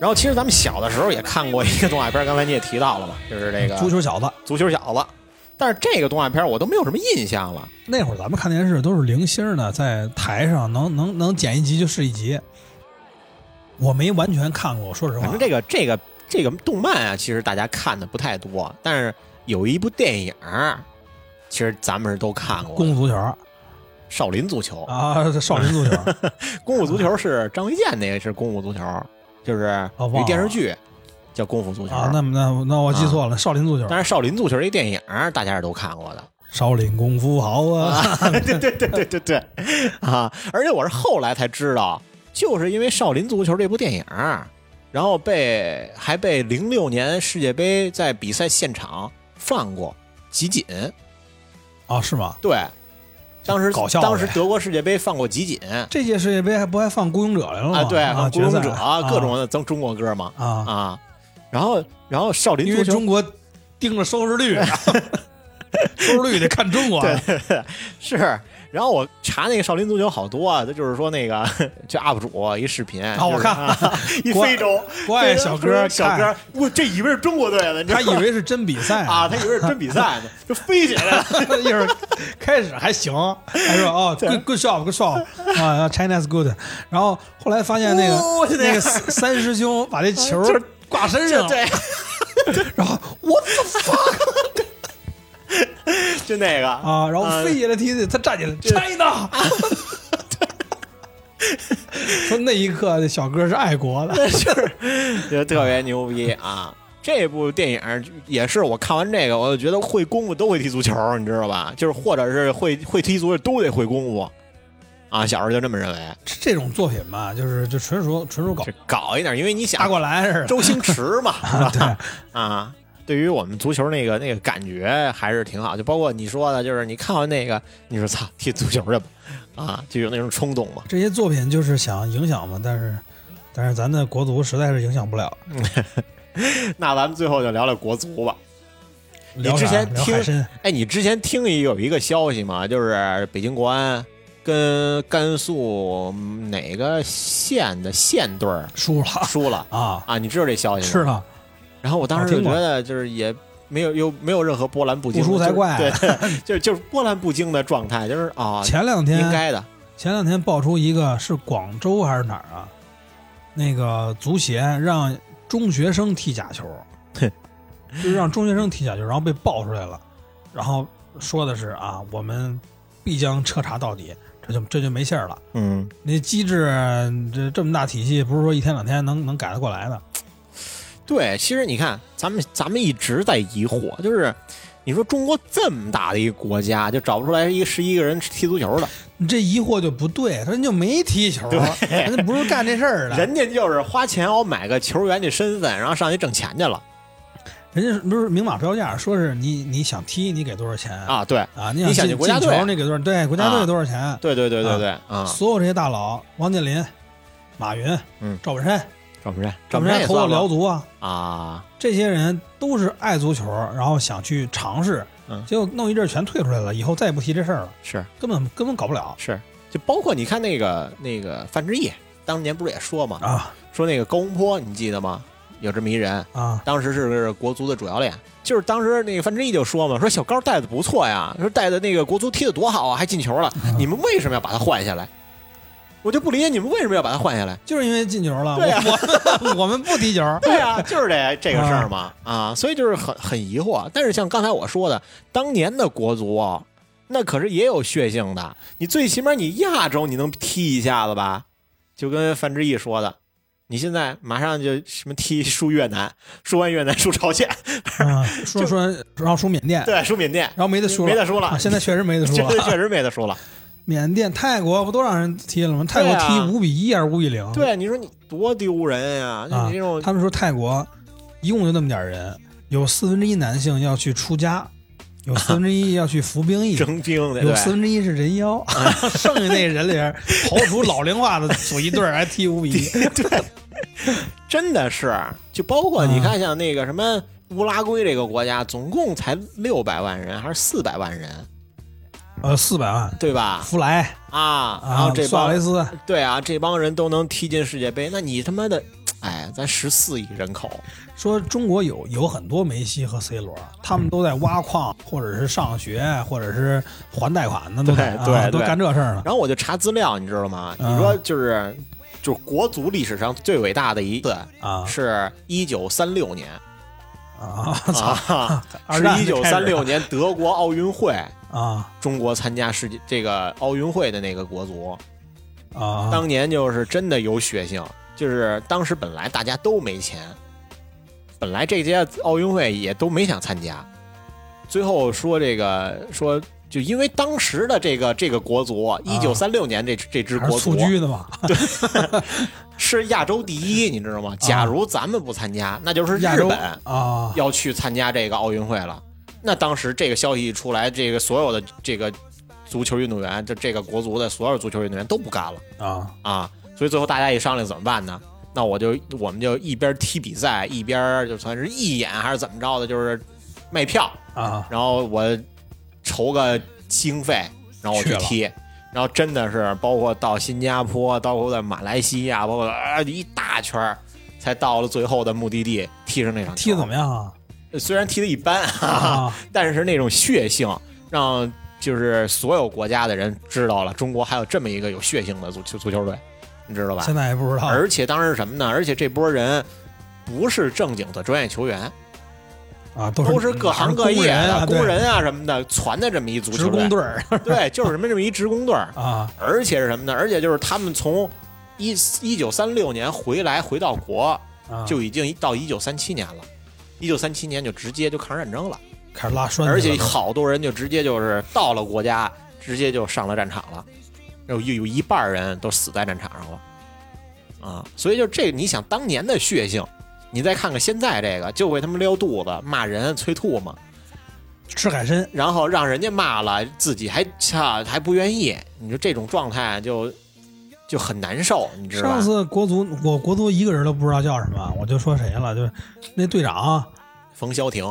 然后其实咱们小的时候也看过一个动画片，刚才你也提到了嘛，就是这个足球小子，足球小子。但是这个动画片我都没有什么印象了。那会儿咱们看电视都是零星的，在台上能能能剪一集就是一集。我没完全看过，说实话反正。这个这个这个动漫啊，其实大家看的不太多，但是有一部电影，其实咱们是都看过。功夫足球少林足球，啊，少林足球 功夫足球是张卫健那个是功夫足球，就是一电视剧叫功夫足球。啊，那那那我记错了，少林足球，但是少林足球这电影大家是都看过的。少林功夫好啊，对对对对对对啊！而且我是后来才知道，就是因为《少林足球》这部电影，然后被还被零六年世界杯在比赛现场放过集锦。啊是吗？对，当时搞笑当时德国世界杯放过集锦这届世界杯还不还放《孤勇者》来了吗？啊，对，孤勇者啊各种的中中国歌嘛啊，啊。然后然后少林足球因为中国盯着收视率，收视率得看中国。是，然后我查那个少林足球好多啊，他就是说那个 就 UP 主一视频啊我看 一非洲国外小哥小哥，我这以为是中国队的，你知道吗？他以为是真比赛啊，他以为是真比赛呢，就飞起来了。一会儿开始还行，还说哦，good good shot good shot 啊，China's good，然后后来发现那个那个三三师兄把这球挂身上，对，然后 what the fuck 就那个啊，然后飞起来踢踢，他站起来 China，说那一刻这小哥是爱国的，就是就特别牛逼啊！这部电影也是我看完这个，我就觉得会功夫都会踢足球，你知道吧？就是或者是会会踢足球都得会功夫啊！小时候就这么认为，这种作品吧，就是就纯属纯属搞搞一点，因为你想过来似的，周星驰嘛，是吧？对，啊，对于我们足球那个那个感觉还是挺好，就包括你说的，就是你看完那个，你说操，踢足球去吧，啊，就有那种冲动嘛。这些作品就是想影响嘛，但是但是咱的国足实在是影响不了。那咱们最后就聊聊国足吧。你之前听哎，你之前听一有一个消息嘛，就是北京国安跟甘肃哪个县的县队输了输了 啊，啊？你知道这消息吗？是。了，然后我当时就觉得，就是也没有又没有任何波澜不惊，不输才怪就是对，就是就是波澜不惊的状态，就是啊，前两天应该的。前两天爆出一个是广州还是哪儿啊？那个足协让中学生踢假球，就是让中学生踢假球，然后被爆出来了，然后说的是啊，我们必将彻查到底，这就这就没信儿了。嗯，那机制这这么大体系，不是说一天两天能能改得过来的。对，其实你看，咱们咱们一直在疑惑，就是你说中国这么大的一个国家，就找不出来一个十一个人踢足球的，你这疑惑就不对，他人就没踢球，人家不是干这事儿的，人家就是花钱我买个球员的身份，然后上去挣钱去了人家不是明码标价，说是你你想踢你给多少钱啊！对，啊，你想进进国家队你给多少？对，国家队啊多少钱？对对对对对啊！所有这些大佬，王健林、马云、嗯赵本山，赵本山，赵本山投过辽足啊，啊，这些人都是爱足球，然后想去尝试，嗯。结果弄一阵全退出来了，以后再也不提这事儿了，是。根本根本搞不了。是，就包括你看那个那个范志毅，当年不是也说嘛，啊。说那个高洪波，你记得吗？有这么一人，啊。当时是国足的主教练，就是当时那个范志毅就说嘛，说小高带的不错呀，说带的那个国足踢的多好啊，还进球了，你们为什么要把他换下来？我就不理解你们为什么要把他换下来。就是因为进球了，对啊我 们不踢球，对啊，就是这这个事儿嘛啊，所以就是很很疑惑。但是像刚才我说的，当年的国足啊，那可是也有血性的。你最起码你亚洲你能踢一下子吧？就跟范志毅说的，你现在马上就什么踢输越南，输完越南输朝鲜，啊，说说 然后输缅甸，对，输缅甸，然后没得输了，没得输了啊现在确实没得输了。这确实没得输了。缅甸、泰国不都让人踢了吗？泰国踢五比一还是五比零？对，你说你多丢人呀！你这种，他们说泰国一共就那么点人，有四分之一男性要去出家，有四分之一要去服兵役，征兵的，有对四分之一是人妖，剩下那人里边刨除老龄化的组一对儿，还踢五比一。对真的是，就包括啊你看，像那个什么乌拉圭这个国家，总共才六百万人还是四百万人，呃，四百万，对吧？弗莱啊，然后啊，这帮苏亚雷斯，对啊，这帮人都能踢进世界杯，那你他妈的，哎，咱十四亿人口，说中国有有很多梅西和 C 罗，他们都在挖矿，或者是上学，或者是还贷款呢，对对啊，都干这事儿呢。然后我就查资料，你知道吗？啊你说就是。就是国足历史上最伟大的一次，啊是一九三六年啊！是一九三六年德国奥运会，啊中国参加世界这个奥运会的那个国足，啊！当年就是真的有血性，就是当时本来大家都没钱，本来这届奥运会也都没想参加，最后说这个说，就因为当时的这个这个国足，一九三六年这这支国足蹴鞠的嘛？是亚洲第一，你知道吗？假如咱们不参加，那就是日本啊要去参加这个奥运会了。那当时这个消息一出来，这个所有的这个足球运动员，就这个国足的所有足球运动员都不干了。啊啊，所以最后大家一商量怎么办呢？那我就我们就一边踢比赛，一边就算是义演还是怎么着的，就是卖票，啊！然后我筹个经费，然后我去踢，然后真的是包括到新加坡，包括在马来西亚，包括啊一大圈儿，才到了最后的目的地，踢上那场球。踢的怎么样啊？虽然踢的一般，哈哈，啊但是那种血性让就是所有国家的人知道了，中国还有这么一个有血性的足球足球队，你知道吧？现在也不知道而且当时什么呢？而且这波人不是正经的专业球员，啊，都是都是各行各业的啊，工人啊什么的，攒的这么一足职。工队儿 对，就是什么这么一职工队儿，啊而且是什么呢？而且就是他们从一一九三六年回来回到国，啊，就已经到一九三七年了。一九三七年就直接就抗日战争了，开始拉栓，而且好多人就直接就是到了国家，直接就上了战场了，有有一半人都死在战场上了，啊，所以就这，你想当年的血性，你再看看现在这个，就会他妈撩肚子、骂人、催吐嘛，吃海参然后让人家骂了，自己还操还不愿意，你说这种状态就就很难受，你知道吧上？次国足，我国足一个人都不知道叫什么，我就说谁了，就是那队长冯潇霆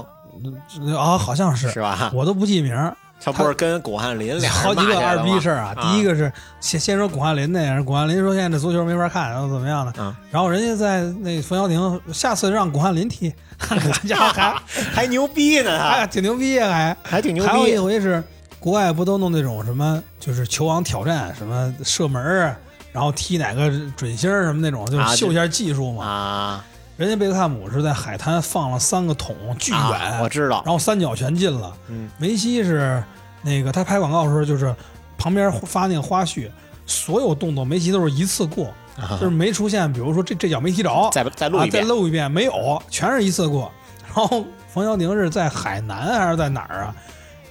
啊，好像是，是吧？我都不记名儿。他不是跟巩汉林俩人好几个二逼事儿啊！啊第一个是先先说巩汉林那样，巩汉林说现在这足球没法看，然后怎么样的，嗯然后人家在那冯潇霆，下次让巩汉林踢，好家伙还 还牛逼呢，还他挺牛逼啊，还还挺牛逼还有一。回是国外不都弄那种什么，就是球王挑战，什么射门儿，然后踢哪个准星什么那种，就是啊秀一下技术嘛。啊，人家贝克汉姆是在海滩放了三个桶，巨远，啊我知道然，后三脚全进了。嗯梅西是那个他拍广告的时候，就是旁边发那个花絮，所有动作梅西都是一次过，就是没出现，比如说这这脚没踢着，啊再再录啊一遍再露一遍，没有，全是一次过。然后冯潇霆是在海南还是在哪儿啊？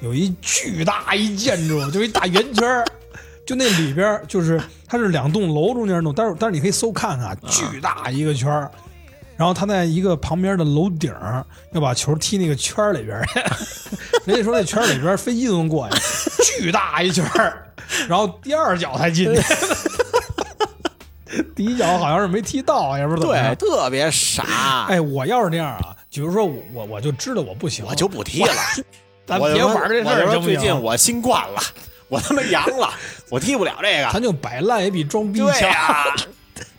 有一巨大一建筑，就一大圆圈儿，就那里边就是它是两栋楼中间弄，但是但是你可以搜看看，巨大一个圈儿。然后他在一个旁边的楼顶儿要把球踢那个圈儿里边儿，人家说那圈儿里边飞机都能过去，巨大一圈儿，然后第二脚才进去，第一脚好像是没踢到，也不是怎么对，特别傻。哎，我要是那样啊，比如说我我我就知道我不行，我就不踢了。咱别玩这事儿行？最近我新冠了，我他妈阳了，我踢不了这个。咱就摆烂也比装逼对强。呀，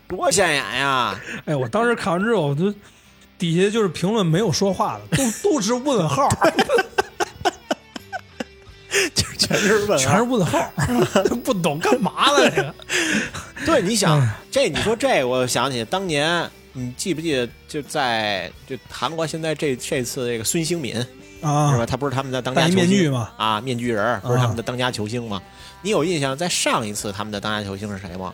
多显眼呀！哎，我当时看完之后，我就底下就是评论没有说话的，都都是问号，就是全是问全是问号，不懂干嘛了这个。对，你想哎这，你说这，我想起当年，你记不记得就在就韩国现在这这次这个孙兴敏是啊吧？，他不是他们的当家球星面具嘛，啊，面具人儿不是他们的当家球星吗？你有印象，在上一次他们的当家球星是谁吗？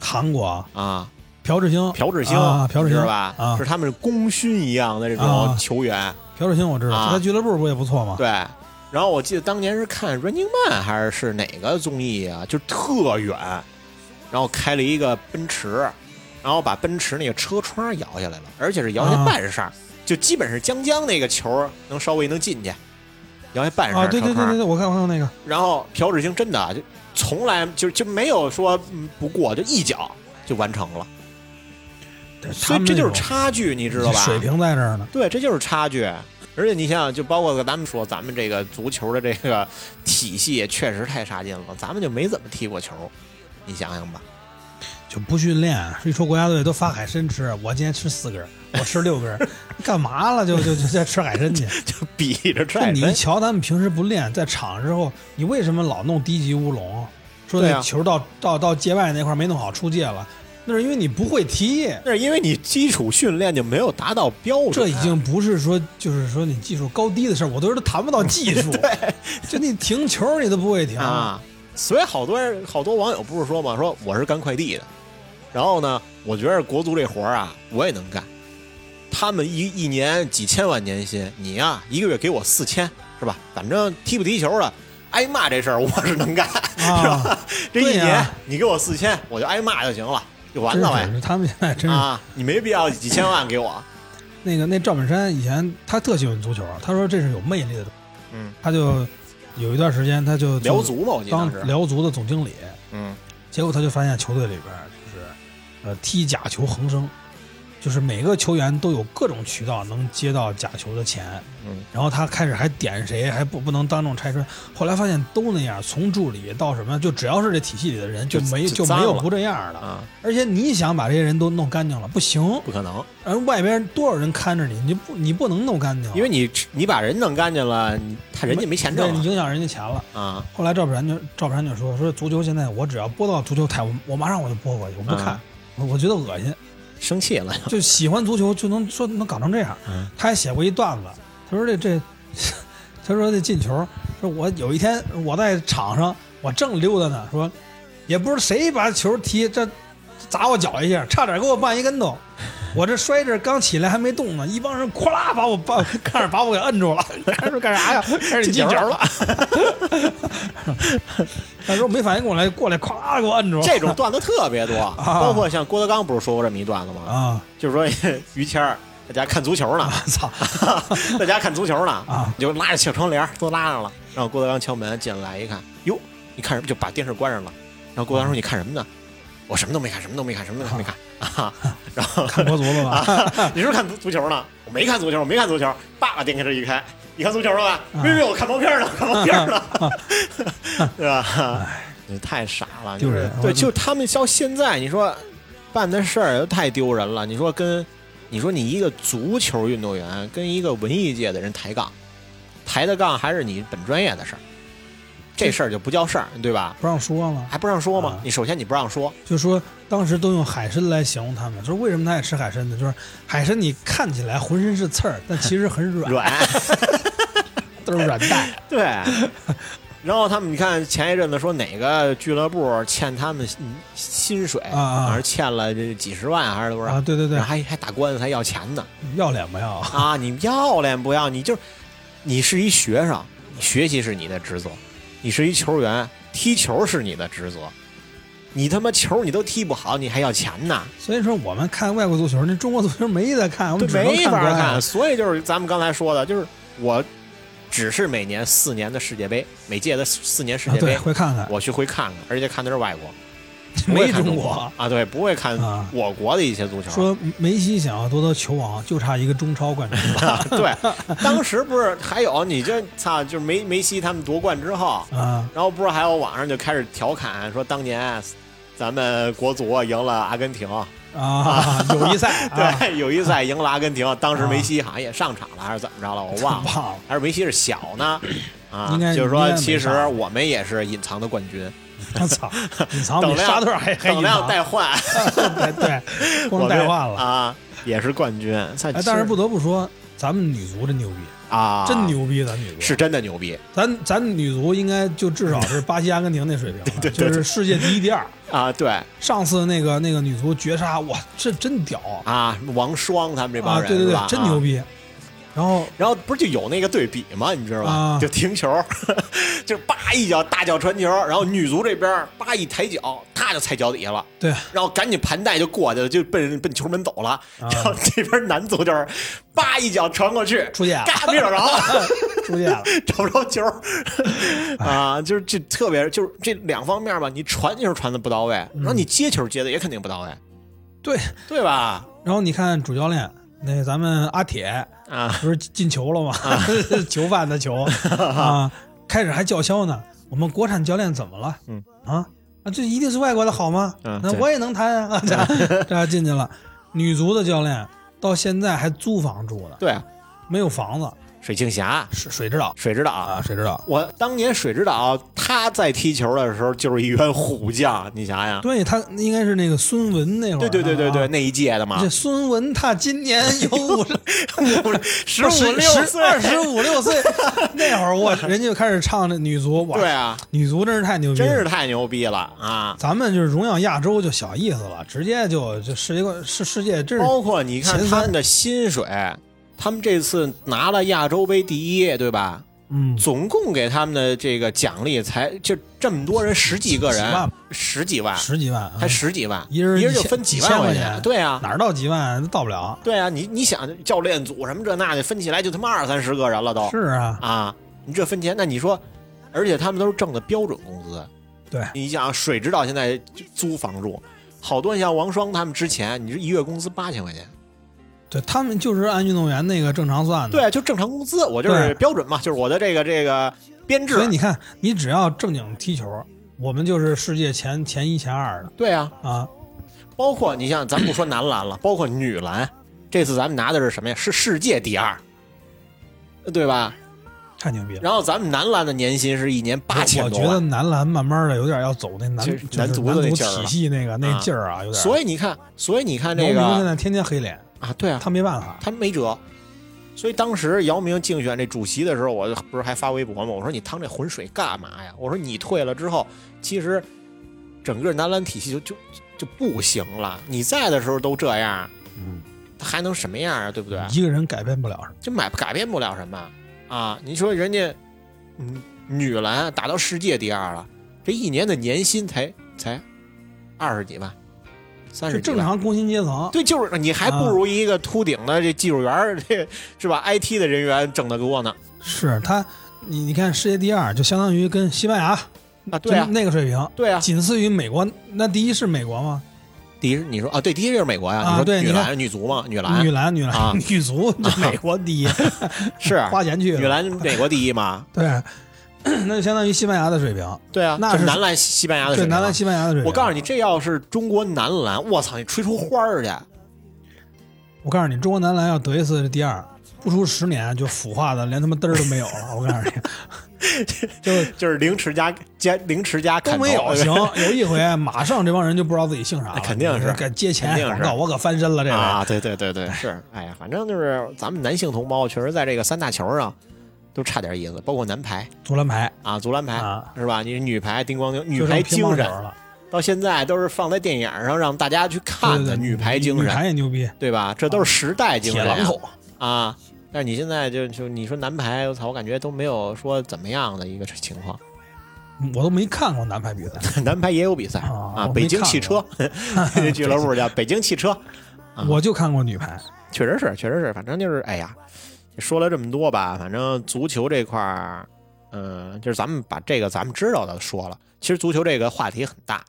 韩国啊啊，朴智星，朴智星，啊朴智星你知道吧？啊是他们功勋一样的这种啊球员。朴智星我知道，啊他俱乐部不也不错吗？对，然后我记得当年是看《Running Man》还是是哪个综艺啊？就特远，然后开了一个奔驰，然后把奔驰那个车窗摇下来了，而且是摇下啊半扇儿，就基本是将将那个球能稍微能进去，摇下半扇。对对对对对，我看我看那个，然后朴智星真的啊就从来就就没有说嗯不过，就一脚就完成了，对所以这就是差距，你知道吧？水平在这儿呢。对，这就是差距。而且你想想，就包括咱们说，咱们这个足球的这个体系确实太差劲了，咱们就没怎么踢过球。你想想吧，就不训练，一说国家队都发海参吃，我今天吃四根儿，我吃六根儿，干嘛了？就就就在吃海参去。就比着这踹人。你瞧，咱们平时不练，在场上之后，你为什么老弄低级乌龙？说那球到到到界外那块儿没弄好出界了，那是因为你不会踢。那是因为你基础训练就没有达到标准。这已经不是说就是说你技术高低的事儿，我都是谈不到技术。对，就你停球你都不会停啊，所以好多人好多网友不是说嘛，说我是干快递的，然后呢，我觉得国足这活儿啊，我也能干。他们一一年几千万年薪，你呀、一个月给我四千，是吧？反正踢不踢球的，挨骂这事儿我是能干，是啊吧？这一年你给我四千，我就挨骂就行了，就完了呗。他们现在真是、啊，你没必要几千万给我。那个那赵本山以前他特喜欢足球，他说这是有魅力的，嗯，他就有一段时间他就就辽足嘛，我记得当当时。辽足的总经理，嗯，结果他就发现球队里边呃踢假球横生，就是每个球员都有各种渠道能接到假球的钱，嗯，然后他开始还点谁，还不不能当众拆穿，后来发现都那样，从助理到什么，就只要是这体系里的人，就就没就就没有不这样的。啊，而且你想把这些人都弄干净了，不行，不可能，而外边多少人看着你，你不你不能弄干净，因为你你把人弄干净了，你他人家没钱挣影响人家钱了。啊。后来赵本山就赵本山就说说足球现在我只要播到足球台，我我马上我就播过去，我不看，啊我我觉得恶心。生气了，就喜欢足球就能说能搞成这样。嗯他还写过一段子，他说这这，他说这进球，说我有一天我在场上，我正溜达呢，说也不知道谁把球踢这砸我脚一下，差点给我绊一跟头。我这摔着刚起来还没动呢，一帮人咵啦把我把 看着把我给摁住了，开始干啥呀？开始进球了。那时候没反应过来，过来咵啦给我摁住了。这种段子特别多，包括像郭德纲不是说过这么一段子吗？啊，就是说于谦儿在家看足球呢，操在家看足球呢，啊就拉着小窗帘儿都拉上了，然后郭德纲敲门进来一看，哟，你看什么？就把电视关上了。然后郭德纲说：“你看什么呢？”我什么都没看，什么都没看，什么都没看 啊。然后看国足了吧？啊，你是不是看足足球呢？我没看足球，我没看足球。爸把电视一开，你看足球了吧？没有没有，我看毛片呢，看毛片呢，对吧？你太傻了，就是对，就他们到现在，你说办的事儿都太丢人了。你说跟你说你一个足球运动员跟一个文艺界的人抬杠，抬的杠还是你本专业的事儿，这事儿就不叫事儿，对吧？不让说了。还不让说吗啊？你首先你不让说，就说当时都用海参来形容他们，就是为什么他爱吃海参呢？就是海参你看起来浑身是刺儿，但其实很软，软。都是软蛋。对，然后他们你看前一阵子说哪个俱乐部欠他们薪薪水，啊欠了这几十万还是多少？啊，对对对，还还打官司还要钱呢要脸不要？啊！你要脸不要？你就你是一学生，你学习是你的职责；你是一球员，踢球是你的职责。你他妈球你都踢不好，你还要钱呢？所以说我们看外国足球，那中国足球没得看，我，们只能没法看。所以就是咱们刚才说的，就是我只是每年四年的世界杯，每届的四四年世界杯，会看看。我去会看看，而且看的是外国。没中国国啊，对，不会看啊我国的一些足球。说梅西想要夺得球王，就差一个中超冠军了 对，当时不是还有你这操，就是梅梅西他们夺冠之后，啊！然后不是还有网上就开始调侃说当年咱们国足啊赢了阿根廷，啊，友谊赛，啊，对，友谊赛赢了阿根廷，当时梅西好像也上场了还是怎么着了，我忘了，还是梅西是小呢。啊，就是说其实我们也是隐藏的冠军，我 操，隐藏比等量沙特还还等量隐藏，代换，对对，光代换了。啊，也是冠军。但是不得不说，咱们女足真牛逼，啊，真牛逼，咱女足是真的牛逼咱咱女足应该就至少是巴西、阿根廷那水平 了，对对就是世界第一、第二。啊！对上次那个那个女足绝杀，哇，这真屌啊，王霜他们这帮啊！人对对对真牛逼。然后然后不是就有那个对比吗？你知道吧？啊就停球，就是叭一脚大脚传球，然后女足这边叭一抬脚，他就踩脚底下了，对，然后赶紧盘带就过去了，就奔奔球门走了。啊然后这边男足就是叭一脚传过去，出界了嘎没找着，出界了，找不着球啊！就是这特别就是这两方面吧，你传球传的不到位，然后你接球接的也肯定不到位，对。对吧？然后你看主教练那咱们阿铁啊，不是进球了吗？囚犯的囚 啊，开始还叫嚣呢。我们国产教练怎么了？嗯啊啊，这一定是外国的好吗？嗯那我也能谈啊，这这进去了。女足的教练到现在还租房住呢，对啊，没有房子，水庆霞、水水之岛水指导啊，水之岛。我当年水指导他在踢球的时候就是一员虎将，你想想，对他应该是那个孙文那会儿，对对对对对，啊。那一届的嘛。这，孙文他今年 有五十 十五六岁，二十五六岁，那会儿我人家就开始唱那女足，哇，对啊，女足真是太牛逼了，真是太牛逼了啊！咱们就是荣耀亚洲就小意思了，直接就就世界冠世世界真是包括你看他们的薪水，他们这次拿了亚洲杯第一，对吧？嗯。总共给他们的这个奖励才就这么多人，十几个人，十几万，十几万，还十几万，一人一人就分几万块钱，对啊，哪儿到几万都到不了。对啊，你你想教练组什么这那的分起来就他妈二三十个人了都。是啊，啊！你这分钱，那你说，而且他们都是挣的标准工资。对。你想水指导现在租房住，好多像王双他们之前，你这一月工资八千块钱，对他们就是按运动员那个正常算的。对，啊就正常工资，我就是标准嘛，就是我的这个这个编制所以。你看，你只要正经踢球，我们就是世界前前一前二的对啊，啊。包括你像咱不说男篮了，包括女篮，这次咱们拿的是什么呀？是世界第二，对吧？太牛逼了！然后咱们男篮的年薪是一年八千多我觉得，男篮慢慢的有点要走那男男足的那体系那个那劲儿啊，有点。所以你看，所以你看这姚明现在天天黑脸，啊，对啊，他没办法。他没辙。所以当时姚明竞选这主席的时候，我就不是还发微博吗？我说你趟这浑水干嘛呀？我说你退了之后，其实整个男篮体系就就就不行了。你在的时候都这样，嗯，他还能什么样啊？对不对？一个人改变不了什么。就买改变不了什么啊！你说人家，嗯，女篮打到世界第二了，这一年的年薪才才二十几万，三是十。正常工薪阶层。对，就是你还不如一个秃顶的这技术员儿，这是吧？IT 的人员挣得多呢是他，你你看世界第二，就相当于跟西班牙啊！对啊，那个水平，对啊。仅次于美国。那第一是美国吗？第一，你说啊，对，第一就是美国呀。啊你说女对你看篮、女足嘛，女篮女篮，女篮，啊女足，美国第一，是啊花钱去。女篮美国第一嘛？对，那就相当于西班牙的水平，对啊，那就是男篮西班牙的水，平啊。男篮西班牙的水平。我告诉你，这要是中国男篮，我操，你吹出花儿去！我告诉你，中国男篮要得一次第二，不出十年就腐化的连他妈嘚儿都没有了。我告诉你，就就是 凌迟加加凌迟加都没有。行，有一回马上这帮人就不知道自己姓啥了，肯定是该接钱肯定是广告，我可翻身了这啊，对对对对，是，哎呀，反正就是咱们男性同胞，确实在这个三大球上都差点意思，包括男排。足篮排。啊、足篮排、啊，是吧？你女排叮咣叮，女排精神，到现在都是放在电影上让大家去看的，女排精女神，排也牛逼，对吧？这都是时代精神呀铁榔头。啊！但是你现在就就你说男排，我操，我感觉都没有说怎么样的一个情况。我都没看过男排比赛，男排也有比赛。啊啊，北京汽车。这 俱乐部叫北京汽车，啊。我就看过女排。确实是，确实是，反正就是，哎呀，说了这么多吧，反正足球这块儿，嗯、就是咱们把这个咱们知道的说了。其实足球这个话题很大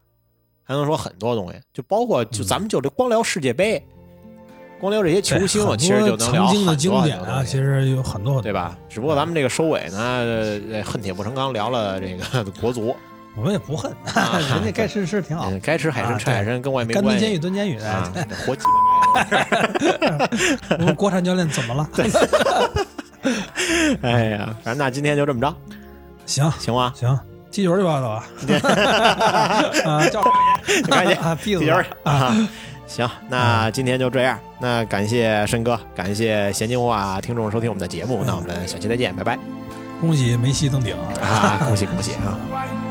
还能说很多东西，就包括就咱们就这光聊世界杯，光聊这些球星，其实就能聊曾经的很多经典啊，其实有很多。对吧？只不过咱们这个收尾呢，呃恨铁不成钢，聊了这个国足，我们也不恨，啊人家该吃吃挺好。嗯，该吃海参啊吃海参，跟我也没该蹲监狱蹲监狱，活鸡巴 我们国产教练怎么了？哎呀，反正那今天就这么着，行行吧？行，踢球去吧，走吧。啊，叫赶紧啊，闭踢球嘴去啊！行，那今天就这样。那感谢申哥，感谢闲金话听众收听我们的节目。那我们下期再见，拜拜！恭喜梅西登顶啊，恭喜恭喜啊！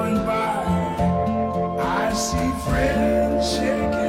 going by. I see friends shaking